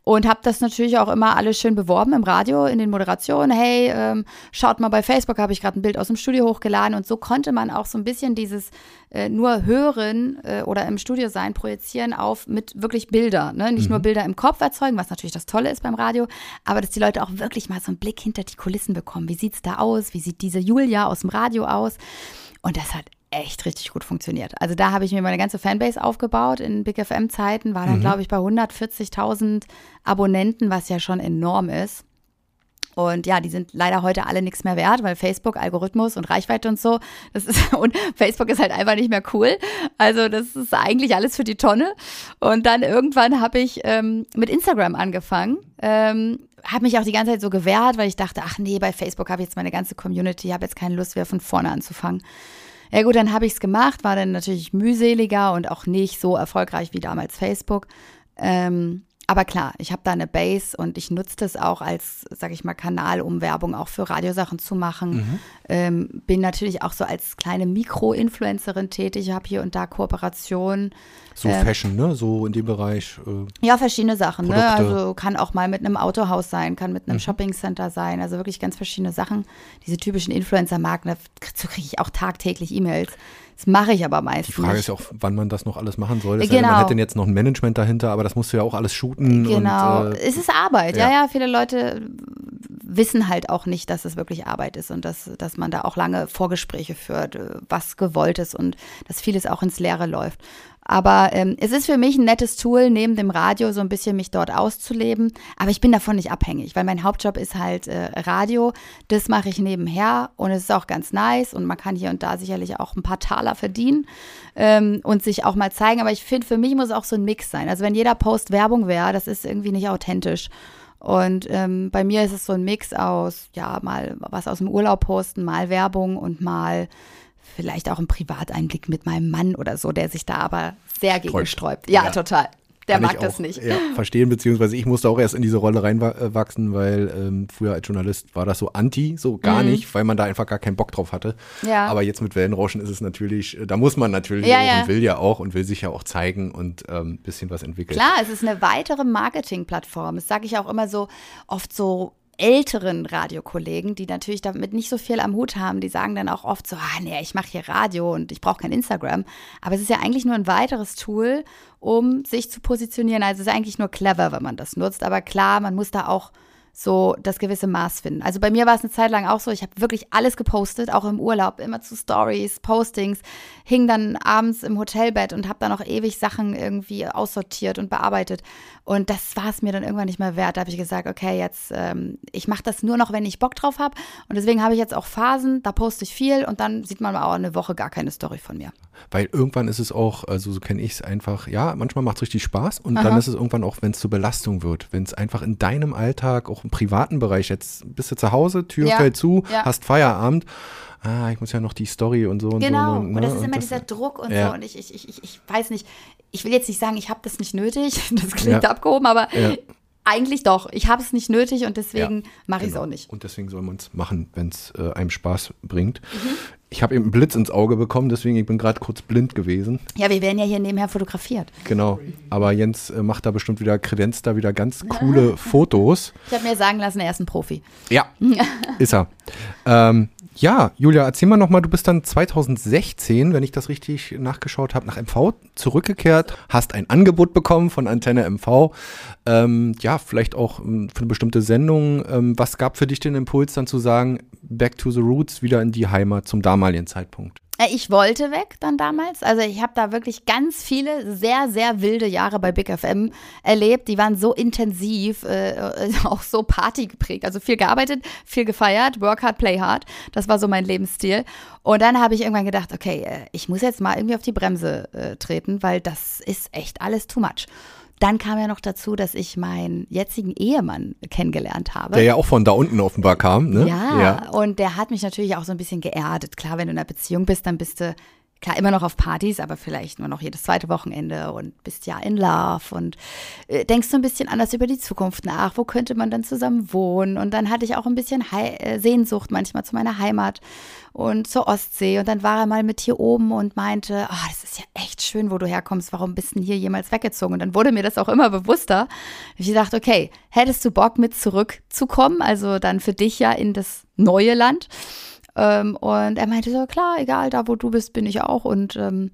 Und habe das natürlich auch immer alles schön beworben im Radio, in den Moderationen. Hey, ähm, schaut mal bei Facebook, habe ich gerade ein Bild aus dem Studio hochgeladen. Und so konnte man auch so ein bisschen dieses äh, nur hören äh, oder im Studio sein projizieren auf mit wirklich Bilder. Ne? Nicht nur Bilder im Kopf erzeugen, was natürlich das Tolle ist beim Radio, aber dass die Leute auch wirklich mal so einen Blick hinter die Kulissen bekommen. Wie sieht's da aus? Wie sieht diese Julia aus dem Radio aus? Und das hat echt richtig gut funktioniert. Also da habe ich mir meine ganze Fanbase aufgebaut in Big FM Zeiten, war dann glaube ich bei 140.000 Abonnenten, was ja schon enorm ist. Und ja, die sind leider heute alle nichts mehr wert, weil Facebook, Algorithmus und Reichweite und so, das ist, [laughs] und Facebook ist halt einfach nicht mehr cool. Also das ist eigentlich alles für die Tonne. Und dann irgendwann habe ich ähm, mit Instagram angefangen. Ähm, habe mich auch die ganze Zeit so gewehrt, weil ich dachte, ach nee, bei Facebook habe ich jetzt meine ganze Community, habe jetzt keine Lust, wieder von vorne anzufangen. Ja gut, dann habe ich es gemacht, war dann natürlich mühseliger und auch nicht so erfolgreich wie damals Facebook. Ähm, aber klar, ich habe da eine Base und ich nutze das auch als, sage ich mal, Kanal, um Werbung auch für Radiosachen zu machen. Mhm. Ähm, bin natürlich auch so als kleine Mikro-Influencerin tätig, habe hier und da Kooperationen. So äh, Fashion, ne? So in dem Bereich. Äh, ja, verschiedene Sachen, ne? Also kann auch mal mit einem Autohaus sein, kann mit einem mhm. Shopping-Center sein, also wirklich ganz verschiedene Sachen. Diese typischen Influencer-Marken, dazu kriege ich auch tagtäglich E-Mails. Das mache ich aber meistens. Die Frage ist ja auch, wann man das noch alles machen soll. Das genau. Ja, man hätte jetzt noch ein Management dahinter, aber das musst du ja auch alles shooten. Genau. Und, äh, es ist Arbeit. Ja. ja, ja. Viele Leute wissen halt auch nicht, dass es wirklich Arbeit ist und dass, dass man da auch lange Vorgespräche führt, was gewollt ist und dass vieles auch ins Leere läuft. Aber ähm, es ist für mich ein nettes Tool, neben dem Radio so ein bisschen mich dort auszuleben. Aber ich bin davon nicht abhängig, weil mein Hauptjob ist halt äh, Radio. Das mache ich nebenher und es ist auch ganz nice und man kann hier und da sicherlich auch ein paar Taler verdienen ähm, und sich auch mal zeigen. Aber ich finde, für mich muss auch so ein Mix sein. Also wenn jeder Post Werbung wäre, das ist irgendwie nicht authentisch. Und ähm, bei mir ist es so ein Mix aus, ja, mal was aus dem Urlaub posten, mal Werbung und mal vielleicht auch einen Privateinblick mit meinem Mann oder so, der sich da aber sehr gegen sträubt. Ja, ja, total. Der mag das nicht. Ja, verstehen, beziehungsweise ich musste auch erst in diese Rolle reinwachsen, weil ähm, früher als Journalist war das so anti, so gar mhm. nicht, weil man da einfach gar keinen Bock drauf hatte. Ja. Aber jetzt mit Wellenrauschen ist es natürlich, da muss man natürlich ja, ja. und will ja auch und will sich ja auch zeigen und ein ähm, bisschen was entwickeln. Klar, es ist eine weitere Marketingplattform. Das sage ich auch immer so oft so älteren Radiokollegen, die natürlich damit nicht so viel am Hut haben, die sagen dann auch oft so, ah nee, ich mache hier Radio und ich brauche kein Instagram. Aber es ist ja eigentlich nur ein weiteres Tool, um sich zu positionieren. Also es ist eigentlich nur clever, wenn man das nutzt. Aber klar, man muss da auch so das gewisse Maß finden. Also bei mir war es eine Zeit lang auch so, ich habe wirklich alles gepostet, auch im Urlaub, immer zu Stories, Postings, hing dann abends im Hotelbett und habe dann auch ewig Sachen irgendwie aussortiert und bearbeitet. Und das war es mir dann irgendwann nicht mehr wert. Da habe ich gesagt, okay, jetzt, ähm, ich mache das nur noch, wenn ich Bock drauf habe. Und deswegen habe ich jetzt auch Phasen, da poste ich viel und dann sieht man auch eine Woche gar keine Story von mir. Weil irgendwann ist es auch, also so kenne ich es einfach, ja, manchmal macht es richtig Spaß und Aha. dann ist es irgendwann auch, wenn es zur Belastung wird, wenn es einfach in deinem Alltag, auch privaten Bereich, jetzt bist du zu Hause, Tür ja. fällt zu, ja. hast Feierabend ah, ich muss ja noch die Story und so und genau. so. Genau, und das ist immer das, dieser Druck und ja. so. Und ich, ich, ich, ich weiß nicht, ich will jetzt nicht sagen, ich habe das nicht nötig, [laughs] das klingt ja. abgehoben, aber ja. eigentlich doch. Ich habe es nicht nötig und deswegen mache ich es genau. auch nicht. Und deswegen soll man es machen, wenn es äh, einem Spaß bringt. Mhm. Ich habe eben einen Blitz ins Auge bekommen, deswegen ich bin gerade kurz blind gewesen. Ja, wir werden ja hier nebenher fotografiert. Genau, aber Jens äh, macht da bestimmt wieder, kredenzt da wieder ganz coole [laughs] Fotos. Ich habe mir sagen lassen, er ist ein Profi. Ja, [laughs] ist er. Ähm, ja, Julia, erzähl mal nochmal, du bist dann 2016, wenn ich das richtig nachgeschaut habe, nach MV zurückgekehrt, hast ein Angebot bekommen von Antenne MV. Ähm, ja, vielleicht auch ähm, für eine bestimmte Sendung. Ähm, was gab für dich den Impuls dann zu sagen, back to the roots, wieder in die Heimat zum damaligen Zeitpunkt? Ich wollte weg dann damals. Also ich habe da wirklich ganz viele sehr, sehr wilde Jahre bei Big FM erlebt. Die waren so intensiv, äh, äh [laughs] auch so partygeprägt. Also viel gearbeitet, viel gefeiert, work hard, play hard. Das war so mein Lebensstil. Und dann habe ich irgendwann gedacht, okay, äh, ich muss jetzt mal irgendwie auf die Bremse äh, treten, weil das ist echt alles too much. Dann kam ja noch dazu, dass ich meinen jetzigen Ehemann kennengelernt habe. Der ja auch von da unten offenbar kam, ne? Ja, ja, und der hat mich natürlich auch so ein bisschen geerdet. Klar, wenn du in einer Beziehung bist, dann bist du klar immer noch auf Partys, aber vielleicht nur noch jedes zweite Wochenende und bist ja in Love und äh, denkst so ein bisschen anders über die Zukunft nach. Wo könnte man dann zusammen wohnen? Und dann hatte ich auch ein bisschen He äh, Sehnsucht manchmal zu meiner Heimat und zur Ostsee. Und dann war er mal mit hier oben und meinte, oh, das ist ja echt schön, wo du herkommst. Warum bist du denn hier jemals weggezogen? Und dann wurde mir das auch immer bewusster. Ich dachte, okay, hättest du Bock mit zurückzukommen? Also dann für dich ja in das neue Land. Ähm, und er meinte so, klar, egal, da wo du bist, bin ich auch. Und ähm,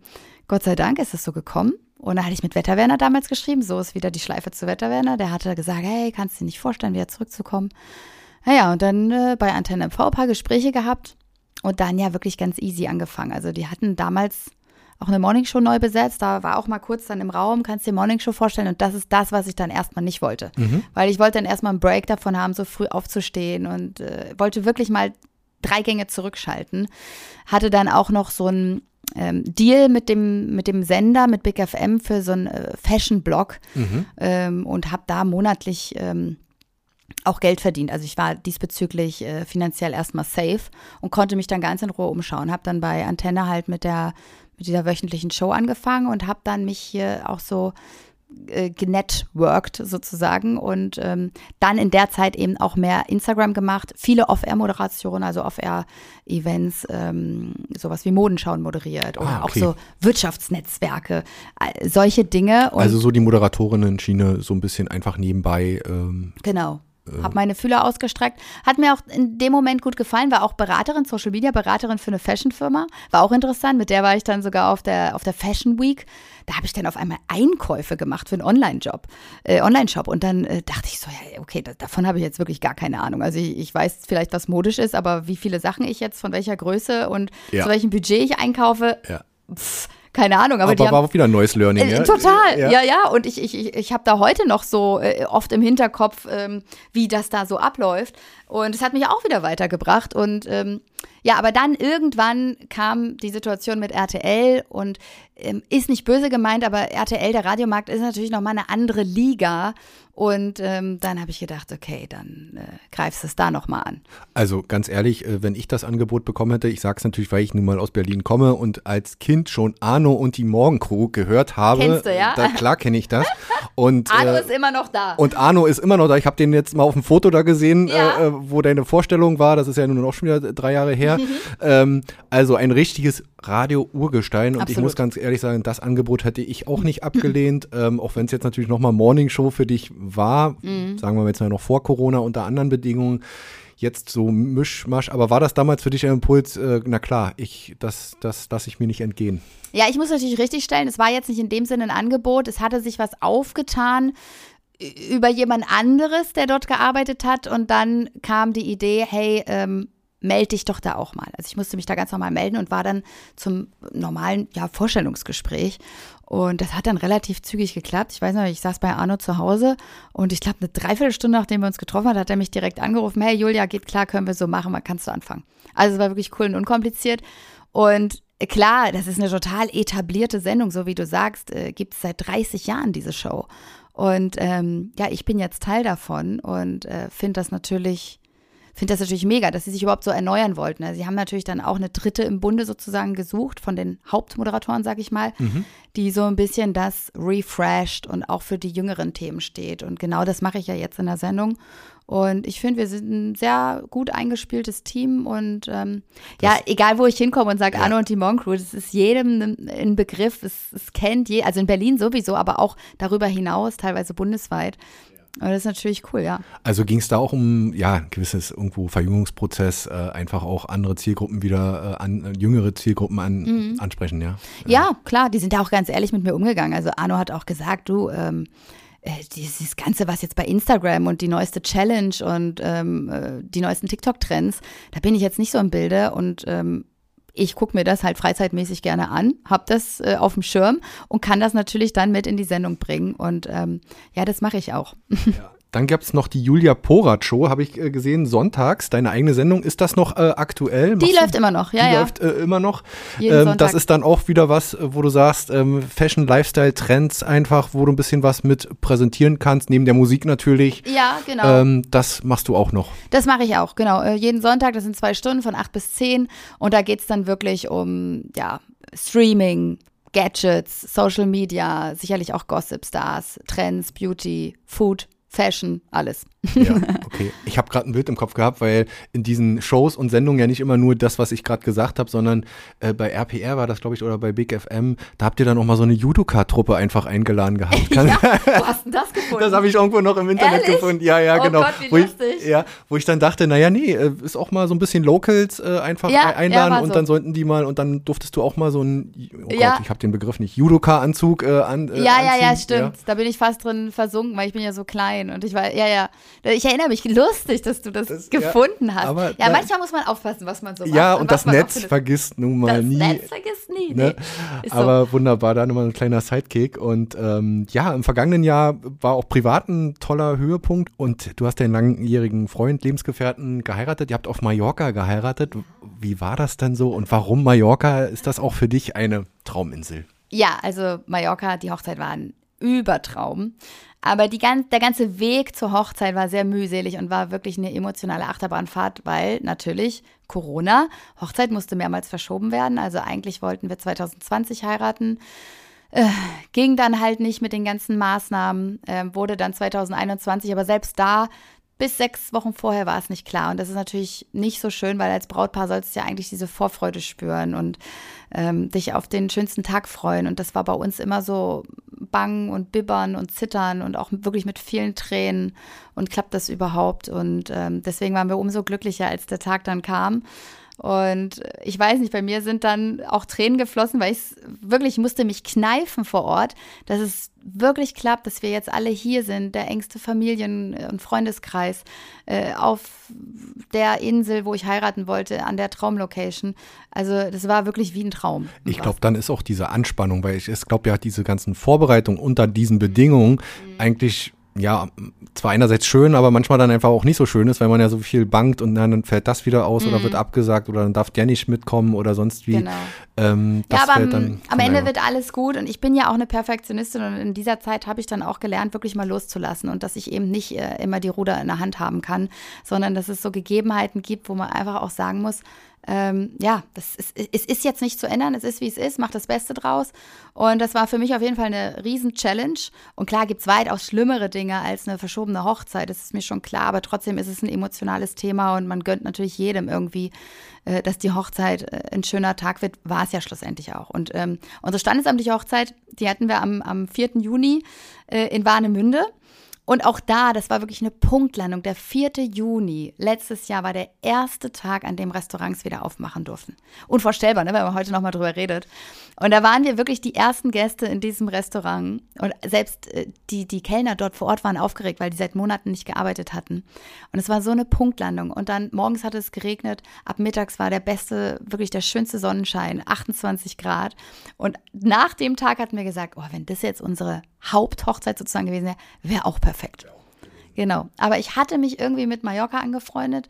Gott sei Dank ist es so gekommen. Und da hatte ich mit Wetterwerner damals geschrieben, so ist wieder die Schleife zu Wetterwerner. Der hatte gesagt, hey, kannst du dir nicht vorstellen, wieder zurückzukommen? Naja, und dann äh, bei Antenne MV ein paar Gespräche gehabt und dann ja wirklich ganz easy angefangen. Also die hatten damals auch eine Morningshow neu besetzt. Da war auch mal kurz dann im Raum, kannst dir Morningshow vorstellen. Und das ist das, was ich dann erstmal nicht wollte. Mhm. Weil ich wollte dann erstmal einen Break davon haben, so früh aufzustehen und äh, wollte wirklich mal drei Gänge zurückschalten. Hatte dann auch noch so ein ähm, Deal mit dem, mit dem Sender, mit Big FM für so einen äh, Fashion-Blog mhm. ähm, und habe da monatlich ähm, auch Geld verdient. Also ich war diesbezüglich äh, finanziell erstmal safe und konnte mich dann ganz in Ruhe umschauen. Habe dann bei Antenne halt mit der mit dieser wöchentlichen Show angefangen und habe dann mich hier auch so äh, genetworked sozusagen und ähm, dann in der Zeit eben auch mehr Instagram gemacht, viele Off-Air-Moderationen, also Off-Air-Events, ähm, sowas wie Modenschauen moderiert oder Ah, okay. auch so Wirtschaftsnetzwerke, äh, solche Dinge. Also so die Moderatorinnen-Schiene so ein bisschen einfach nebenbei. Ähm, Genau. Hab meine Fühler ausgestreckt. Hat mir auch in dem Moment gut gefallen, war auch Beraterin, Social Media Beraterin für eine Fashionfirma. War auch interessant. Mit der war ich dann sogar auf der, auf der Fashion Week. Da habe ich dann auf einmal Einkäufe gemacht für einen Online-Job, äh, Online-Shop. Und dann äh, dachte ich so, ja, okay, da, davon habe ich jetzt wirklich gar keine Ahnung. Also ich, ich weiß vielleicht, was modisch ist, aber wie viele Sachen ich jetzt von welcher Größe und Ja. zu welchem Budget ich einkaufe, ja. pff, keine Ahnung. Aber, Aber, die haben, war auch wieder ein neues Learning, äh, ja? Total, Ja. ja, ja. Und ich, ich, ich, ich habe da heute noch so äh, oft im Hinterkopf, ähm, wie das da so abläuft. Und es hat mich auch wieder weitergebracht. Und ähm, ja, aber dann irgendwann kam die Situation mit RTL und ähm, ist nicht böse gemeint, aber RTL, der Radiomarkt, ist natürlich nochmal eine andere Liga. Und ähm, dann habe ich gedacht, okay, dann äh, greifst du es da nochmal an. Also ganz ehrlich, äh, wenn ich das Angebot bekommen hätte, ich sage es natürlich, weil ich nun mal aus Berlin komme und als Kind schon Arno und die Morgencrew gehört habe. Kennst du, ja? Da, klar kenne ich das. Und, [laughs] Arno äh, ist immer noch da. und Arno ist immer noch da. Ich habe den jetzt mal auf dem Foto da gesehen, Ja. äh, äh, wo deine Vorstellung war. Das ist ja nun auch schon wieder drei Jahre her. Mhm. ähm, also ein richtiges Radio-Urgestein. Und ich Absolut. muss ganz ehrlich sagen, das Angebot hätte ich auch nicht abgelehnt. ähm, auch wenn es jetzt natürlich nochmal Morning Show für dich war. Mhm. Sagen wir mal jetzt mal noch vor Corona unter anderen Bedingungen. Jetzt so Mischmasch. Aber war das damals für dich ein Impuls? Äh, na klar, ich, das, das lasse ich mir nicht entgehen. Ja, ich muss natürlich richtig stellen, es war jetzt nicht in dem Sinne ein Angebot, es hatte sich was aufgetan über jemand anderes, der dort gearbeitet hat und dann kam die Idee, hey, ähm, melde dich doch da auch mal. Also ich musste mich da ganz normal melden und war dann zum normalen ja, Vorstellungsgespräch und das hat dann relativ zügig geklappt. Ich weiß noch, ich saß bei Arno zu Hause und ich glaube, eine Dreiviertelstunde, nachdem wir uns getroffen haben, hat er mich direkt angerufen, hey Julia, geht klar, können wir so machen, wann kannst du anfangen? Also es war wirklich cool und unkompliziert und Klar, das ist eine total etablierte Sendung, so wie du sagst, äh, gibt es seit 30 Jahren diese Show. Und ähm, ja, ich bin jetzt Teil davon und äh, finde das natürlich, finde das natürlich mega, dass sie sich überhaupt so erneuern wollten. Also sie haben natürlich dann auch eine dritte im Bunde sozusagen gesucht von den Hauptmoderatoren, sag ich mal, die so ein bisschen das refreshed und auch für die jüngeren Themen steht. Und genau das mache ich ja jetzt in der Sendung. Und ich finde, wir sind ein sehr gut eingespieltes Team und ähm, ja, egal wo ich hinkomme und sage Ja. Anno und die Moncrew, das ist jedem ein- ein Begriff, es, es kennt je, also in Berlin sowieso, aber auch darüber hinaus, teilweise bundesweit. Und das ist natürlich cool, ja. Also ging es da auch um ja ein gewisses irgendwo Verjüngungsprozess, äh, einfach auch andere Zielgruppen wieder äh, an äh, jüngere Zielgruppen an, Mhm. ansprechen, ja. Ja, klar, die sind da auch ganz ehrlich mit mir umgegangen. Also Arno hat auch gesagt, du, ähm, äh, dieses Ganze, was jetzt bei Instagram und die neueste Challenge und ähm, äh, die neuesten TikTok-Trends, da bin ich jetzt nicht so im Bilde und ähm, ich gucke mir das halt freizeitmäßig gerne an, habe das äh, auf dem Schirm und kann das natürlich dann mit in die Sendung bringen. Und ähm, ja, das mache ich auch. [laughs] Dann gab es noch die Julia Porat Show, habe ich äh, gesehen, sonntags, deine eigene Sendung. Ist das noch äh, aktuell? Die Machst du- läuft immer noch, ja, die ja. läuft äh, immer noch. Ähm, das ist dann auch wieder was, äh, wo du sagst, ähm, Fashion, Lifestyle, Trends einfach, wo du ein bisschen was mit präsentieren kannst, neben der Musik natürlich. Ja, genau. Ähm, das machst du auch noch. Das mache ich auch, genau. Äh, jeden Sonntag, das sind zwei Stunden von acht bis zehn. Und da geht's dann wirklich um ja, Streaming, Gadgets, Social Media, sicherlich auch Gossip Stars, Trends, Beauty, Food, Fashion, alles. Ja, okay. Ich habe gerade ein Bild im Kopf gehabt, weil in diesen Shows und Sendungen ja nicht immer nur das, was ich gerade gesagt habe, sondern äh, bei RPR war das, glaube ich, oder bei Big FM, da habt ihr dann auch mal so eine Judoka-Truppe einfach eingeladen gehabt. [laughs] Kann, ja, wo hast du das gefunden? Das habe ich irgendwo noch im Internet Ehrlich? gefunden. Ja, ja, Oh genau. Gott, wie wo ich, ja, wo ich dann dachte, naja, nee, äh, ist auch mal so ein bisschen Locals äh, einfach Ja, ein- einladen ja, und so. dann sollten die mal und dann durftest du auch mal so ein, oh Gott, Ja. ich habe den Begriff nicht, Judoka-Anzug äh, an. Äh, ja, ja, ja, anziehen. stimmt. Da bin ich fast drin versunken, weil ich bin ja so klein und ich war, ja, ja. Ich erinnere mich, lustig, dass du das, Das- ja, gefunden hast. aber ja, manchmal muss man aufpassen, was man so macht. Ja, und was das Netz vergisst nun mal das nie. Netz vergisst nie. Ne? Nee. Ist so. Aber wunderbar, da nochmal ein kleiner Sidekick. Und ähm, ja, im vergangenen Jahr war auch privat ein toller Höhepunkt. Und du hast deinen langjährigen Freund, Lebensgefährten geheiratet. Ihr habt auf Mallorca geheiratet. Wie war das denn so? Und warum Mallorca? Ist das auch für dich eine Trauminsel? Ja, also Mallorca, die Hochzeit war ein Übertraum. Aber die der ganze Weg zur Hochzeit war sehr mühselig und war wirklich eine emotionale Achterbahnfahrt, weil natürlich Corona, Hochzeit musste mehrmals verschoben werden. Also eigentlich wollten wir 2020 heiraten. Äh, ging dann halt nicht mit den ganzen Maßnahmen, äh, wurde dann 2021, aber selbst da bis sechs Wochen vorher war es nicht klar. Und das ist natürlich nicht so schön, weil als Brautpaar sollst du ja eigentlich diese Vorfreude spüren und ähm, dich auf den schönsten Tag freuen. Und das war bei uns immer so bang und bibbern und zittern und auch wirklich mit vielen Tränen. Und klappt das überhaupt? Und ähm, deswegen waren wir umso glücklicher, als der Tag dann kam. Und ich weiß nicht, bei mir sind dann auch Tränen geflossen, weil ich wirklich musste mich kneifen vor Ort, dass es wirklich klappt, dass wir jetzt alle hier sind, der engste Familien- und Freundeskreis äh, auf der Insel, wo ich heiraten wollte, an der Traumlocation. Also das war wirklich wie ein Traum. Ich glaube, dann ist auch diese Anspannung, weil ich, ich glaube ja, diese ganzen Vorbereitungen unter diesen Bedingungen mhm. eigentlich ja, zwar einerseits schön, aber manchmal dann einfach auch nicht so schön ist, weil man ja so viel bangt und dann fällt das wieder aus mhm. oder wird abgesagt oder dann darf der nicht mitkommen oder sonst wie. Genau. Ähm, ja, aber am, am Ende wird alles gut und ich bin ja auch eine Perfektionistin und in dieser Zeit habe ich dann auch gelernt, wirklich mal loszulassen und dass ich eben nicht äh, immer die Ruder in der Hand haben kann, sondern dass es so Gegebenheiten gibt, wo man einfach auch sagen muss, ähm, ja, das ist, es ist jetzt nicht zu ändern, es ist wie es ist, mach das Beste draus. Und das war für mich auf jeden Fall eine riesen-Challenge. Und klar gibt es weitaus schlimmere Dinge als eine verschobene Hochzeit, das ist mir schon klar, aber trotzdem ist es ein emotionales Thema und man gönnt natürlich jedem irgendwie, äh, dass die Hochzeit äh, ein schöner Tag wird, war es ja schlussendlich auch. Und ähm, unsere standesamtliche Hochzeit, die hatten wir am, am 4. Juni äh, in Warnemünde. Und auch da, das war wirklich eine Punktlandung. Der 4. Juni letztes Jahr war der erste Tag, an dem Restaurants wieder aufmachen durften. Unvorstellbar, ne, wenn man heute nochmal drüber redet. Und da waren wir wirklich die ersten Gäste in diesem Restaurant. Und selbst äh, die, die Kellner dort vor Ort waren aufgeregt, weil die seit Monaten nicht gearbeitet hatten. Und es war so eine Punktlandung. Und dann morgens hatte es geregnet. Ab mittags war der beste, wirklich der schönste Sonnenschein, 28 Grad. Und nach dem Tag hatten wir gesagt, oh, wenn das jetzt unsere Haupthochzeit sozusagen gewesen wäre, wäre auch perfekt. Genau. Aber ich hatte mich irgendwie mit Mallorca angefreundet,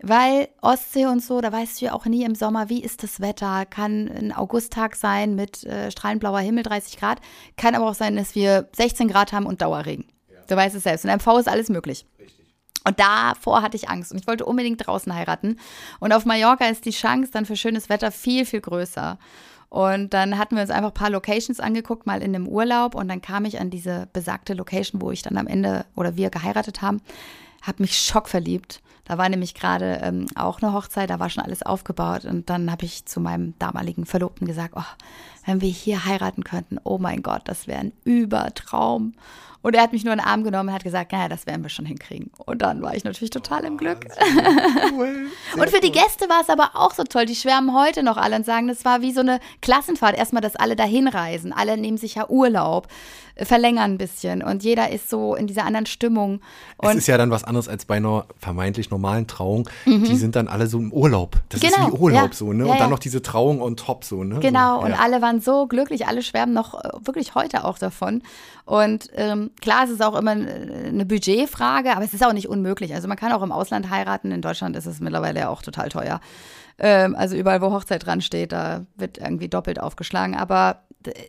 weil Ostsee und so, da weißt du ja auch nie im Sommer, wie ist das Wetter. Kann ein Augusttag sein mit äh, strahlend blauer Himmel, 30 Grad. Kann aber auch sein, dass wir 16 Grad haben und Dauerregen. Ja. Du weißt es selbst. In MV ist alles möglich. Richtig. Und davor hatte ich Angst und ich wollte unbedingt draußen heiraten. Und auf Mallorca ist die Chance dann für schönes Wetter viel, viel größer. Und dann hatten wir uns einfach ein paar Locations angeguckt, mal in einem Urlaub. Und dann kam ich an diese besagte Location, wo ich dann am Ende oder wir geheiratet haben, habe mich schockverliebt. Da war nämlich gerade ähm, auch eine Hochzeit, da war schon alles aufgebaut. Und dann habe ich zu meinem damaligen Verlobten gesagt, oh, wenn wir hier heiraten könnten, oh mein Gott, das wäre ein Übertraum. Und er hat mich nur in den Arm genommen und hat gesagt, naja, das werden wir schon hinkriegen. Und dann war ich natürlich total im Glück. Cool. [laughs] und für die Gäste war es aber auch so toll. Die schwärmen heute noch alle und sagen, das war wie so eine Klassenfahrt. Erstmal, dass alle dahin reisen. Alle nehmen sich ja Urlaub, verlängern ein bisschen. Und jeder ist so in dieser anderen Stimmung. Und es ist ja dann was anderes als bei einer vermeintlich normalen Trauung. Mhm. Die sind dann alle so im Urlaub. Das genau. ist wie Urlaub ja. so, ne? Ja, und dann noch diese Trauung on top so, ne? Genau. So, und alle waren so glücklich. Alle schwärmen noch äh, wirklich heute auch davon. Und ähm, klar, es ist auch immer eine Budgetfrage, aber es ist auch nicht unmöglich. Also man kann auch im Ausland heiraten. In Deutschland ist es mittlerweile ja auch total teuer. Ähm, also überall, wo Hochzeit dran steht, da wird irgendwie doppelt aufgeschlagen. Aber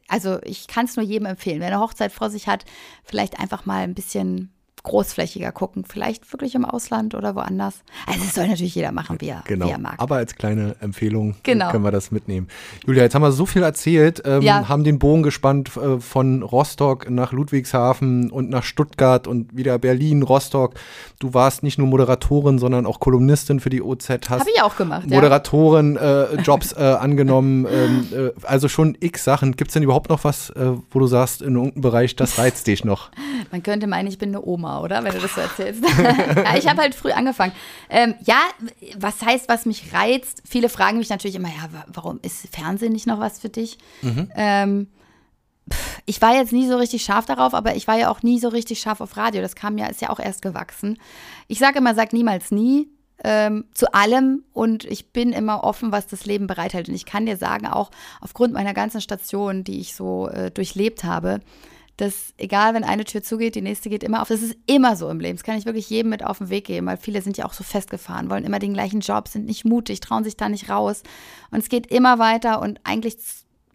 also ich kann es nur jedem empfehlen, wer eine Hochzeit vor sich hat, vielleicht einfach mal ein bisschen großflächiger gucken. Vielleicht wirklich im Ausland oder woanders. Also es soll natürlich jeder machen, wie er, genau. wie er mag. Aber als kleine Empfehlung genau. können wir das mitnehmen. Julia, jetzt haben wir so viel erzählt, ähm, ja. haben den Bogen gespannt äh, von Rostock nach Ludwigshafen und nach Stuttgart und wieder Berlin, Rostock. Du warst nicht nur Moderatorin, sondern auch Kolumnistin für die OZ. Habe ich auch gemacht. Moderatoren-Jobs äh, äh, angenommen. [laughs] Ähm, äh, also schon x Sachen. Gibt es denn überhaupt noch was, äh, wo du sagst, in irgendeinem Bereich, das reizt dich noch? Man könnte meinen, ich bin eine Oma oder? Wenn du das so erzählst. [laughs] ja, ich habe halt früh angefangen. Ähm, ja, was heißt, was mich reizt? Viele fragen mich natürlich immer, ja, warum ist Fernsehen nicht noch was für dich? Mhm. Ähm, ich war jetzt nie so richtig scharf darauf, aber ich war ja auch nie so richtig scharf auf Radio. Das kam ja, ist ja auch erst gewachsen. Ich sage immer, sag niemals nie. Ähm, zu allem und ich bin immer offen, was das Leben bereithält. Und ich kann dir sagen, auch aufgrund meiner ganzen Stationen, die ich so äh, durchlebt habe, dass egal, wenn eine Tür zugeht, die nächste geht immer auf. Das ist immer so im Leben. Das kann ich wirklich jedem mit auf den Weg geben, weil viele sind ja auch so festgefahren, wollen immer den gleichen Job, sind nicht mutig, trauen sich da nicht raus. Und es geht immer weiter und eigentlich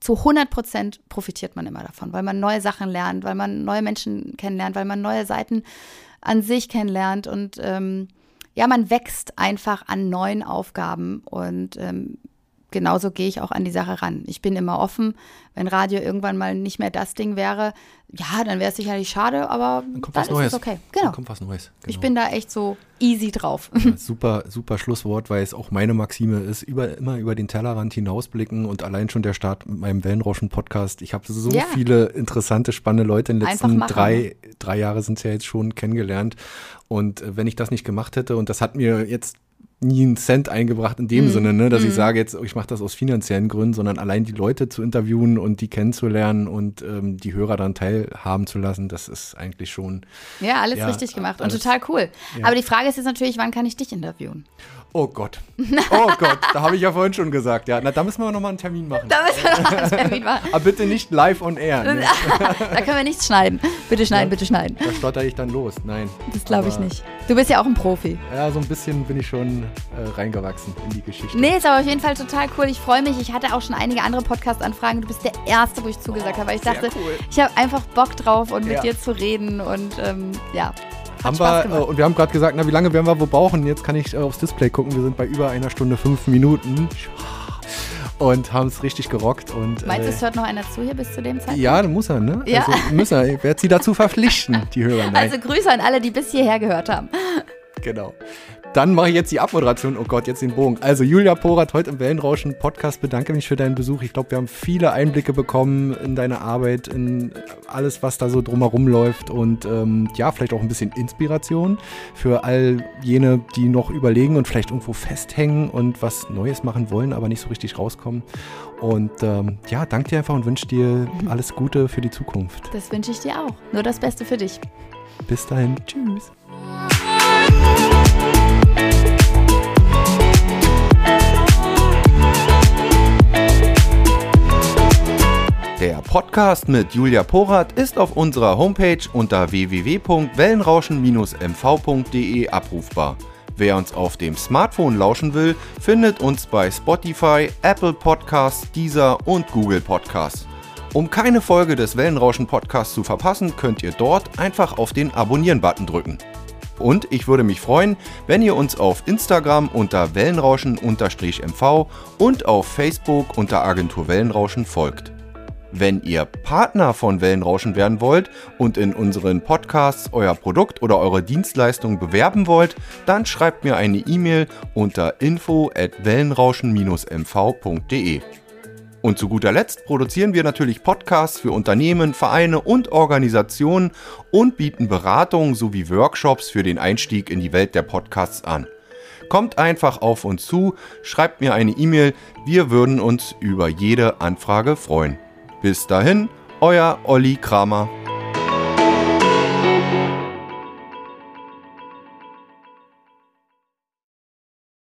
zu 100 Prozent profitiert man immer davon, weil man neue Sachen lernt, weil man neue Menschen kennenlernt, weil man neue Seiten an sich kennenlernt und ähm, ja, man wächst einfach an neuen Aufgaben und ähm, genauso gehe ich auch an die Sache ran. Ich bin immer offen. Wenn Radio irgendwann mal nicht mehr das Ding wäre, ja, dann wäre es sicherlich schade, aber Dann kommt dann was ist Neues. es okay. Dann Genau. kommt was Neues. Genau. Ich bin da echt so easy drauf. Ja, super, super Schlusswort, weil es auch meine Maxime ist, über, immer über den Tellerrand hinausblicken und allein schon der Start mit meinem Wellenrauschen-Podcast. Ich habe so Ja. viele interessante, spannende Leute in den letzten drei, drei Jahre sind es ja jetzt schon kennengelernt. Und äh, wenn ich das nicht gemacht hätte, und das hat mir jetzt nie einen Cent eingebracht in Mhm. dem Sinne, ne, dass ich sage jetzt, ich mache das aus finanziellen Gründen, sondern allein die Leute zu interviewen und die kennenzulernen und ähm, die Hörer dann teilhaben zu lassen, das ist eigentlich schon Ja, alles Ja, richtig gemacht und total cool. Ja. Aber die Frage ist jetzt natürlich, wann kann ich dich intervieuen? Oh Gott. Oh Gott, da habe ich ja vorhin schon gesagt. Ja, na, da müssen wir nochmal einen Termin machen. Da müssen wir noch einen Termin machen. Aber bitte nicht live on air. Ne? Da können wir nichts schneiden. Bitte schneiden, bitte schneiden. Da stotter ich dann los. Nein. Das glaube ich nicht. Du bist ja auch ein Profi. Ja, so ein bisschen bin ich schon äh, reingewachsen in die Geschichte. Nee, ist aber auf jeden Fall total cool. Ich freue mich. Ich hatte auch schon einige andere Podcast-Anfragen. Du bist der Erste, wo ich zugesagt habe, weil ich dachte, cool. ich habe einfach Bock drauf und mit Ja. dir zu reden und ähm, ja. Haben wir, äh, und wir haben gerade gesagt, na, wie lange werden wir wo brauchen? Jetzt kann ich äh, aufs Display gucken. Wir sind bei über einer Stunde fünf Minuten. Und haben es richtig gerockt. Und, Meinst du, äh, es hört noch einer zu hier bis zu dem Zeitpunkt? ja, dann muss er, ne? Ja. Also, muss er. Ich werde sie dazu verpflichten, die Hörer. [laughs] Nein. Also Grüße an alle, die bis hierher gehört haben. Genau. Dann mache ich jetzt die Abmoderation. Oh Gott, jetzt den Bogen. Also Julia Porat heute im Wellenrauschen Podcast. Bedanke mich für deinen Besuch. Ich glaube, wir haben viele Einblicke bekommen in deine Arbeit, in alles, was da so drumherum läuft und ähm, ja, vielleicht auch ein bisschen Inspiration für all jene, die noch überlegen und vielleicht irgendwo festhängen und was Neues machen wollen, aber nicht so richtig rauskommen. Und ähm, ja, danke dir einfach und wünsche dir alles Gute für die Zukunft. Das wünsche ich dir auch. Nur das Beste für dich. Bis dahin. Tschüss. Der Podcast mit Julia Porath ist auf unserer Homepage unter www.wellenrauschen-mv.de abrufbar. Wer uns auf dem Smartphone lauschen will, findet uns bei Spotify, Apple Podcasts, Deezer und Google Podcasts. Um keine Folge des Wellenrauschen Podcasts zu verpassen, könnt ihr dort einfach auf den Abonnieren-Button drücken. Und ich würde mich freuen, wenn ihr uns auf Instagram unter Wellenrauschen-MV und auf Facebook unter Agentur Wellenrauschen folgt. Wenn ihr Partner von Wellenrauschen werden wollt und in unseren Podcasts euer Produkt oder eure Dienstleistung bewerben wollt, dann schreibt mir eine E-Mail unter info at wellenrauschen-mv.de. Und zu guter Letzt produzieren wir natürlich Podcasts für Unternehmen, Vereine und Organisationen und bieten Beratungen sowie Workshops für den Einstieg in die Welt der Podcasts an. Kommt einfach auf uns zu, schreibt mir eine E-Mail, wir würden uns über jede Anfrage freuen. Bis dahin, euer Olli Kramer.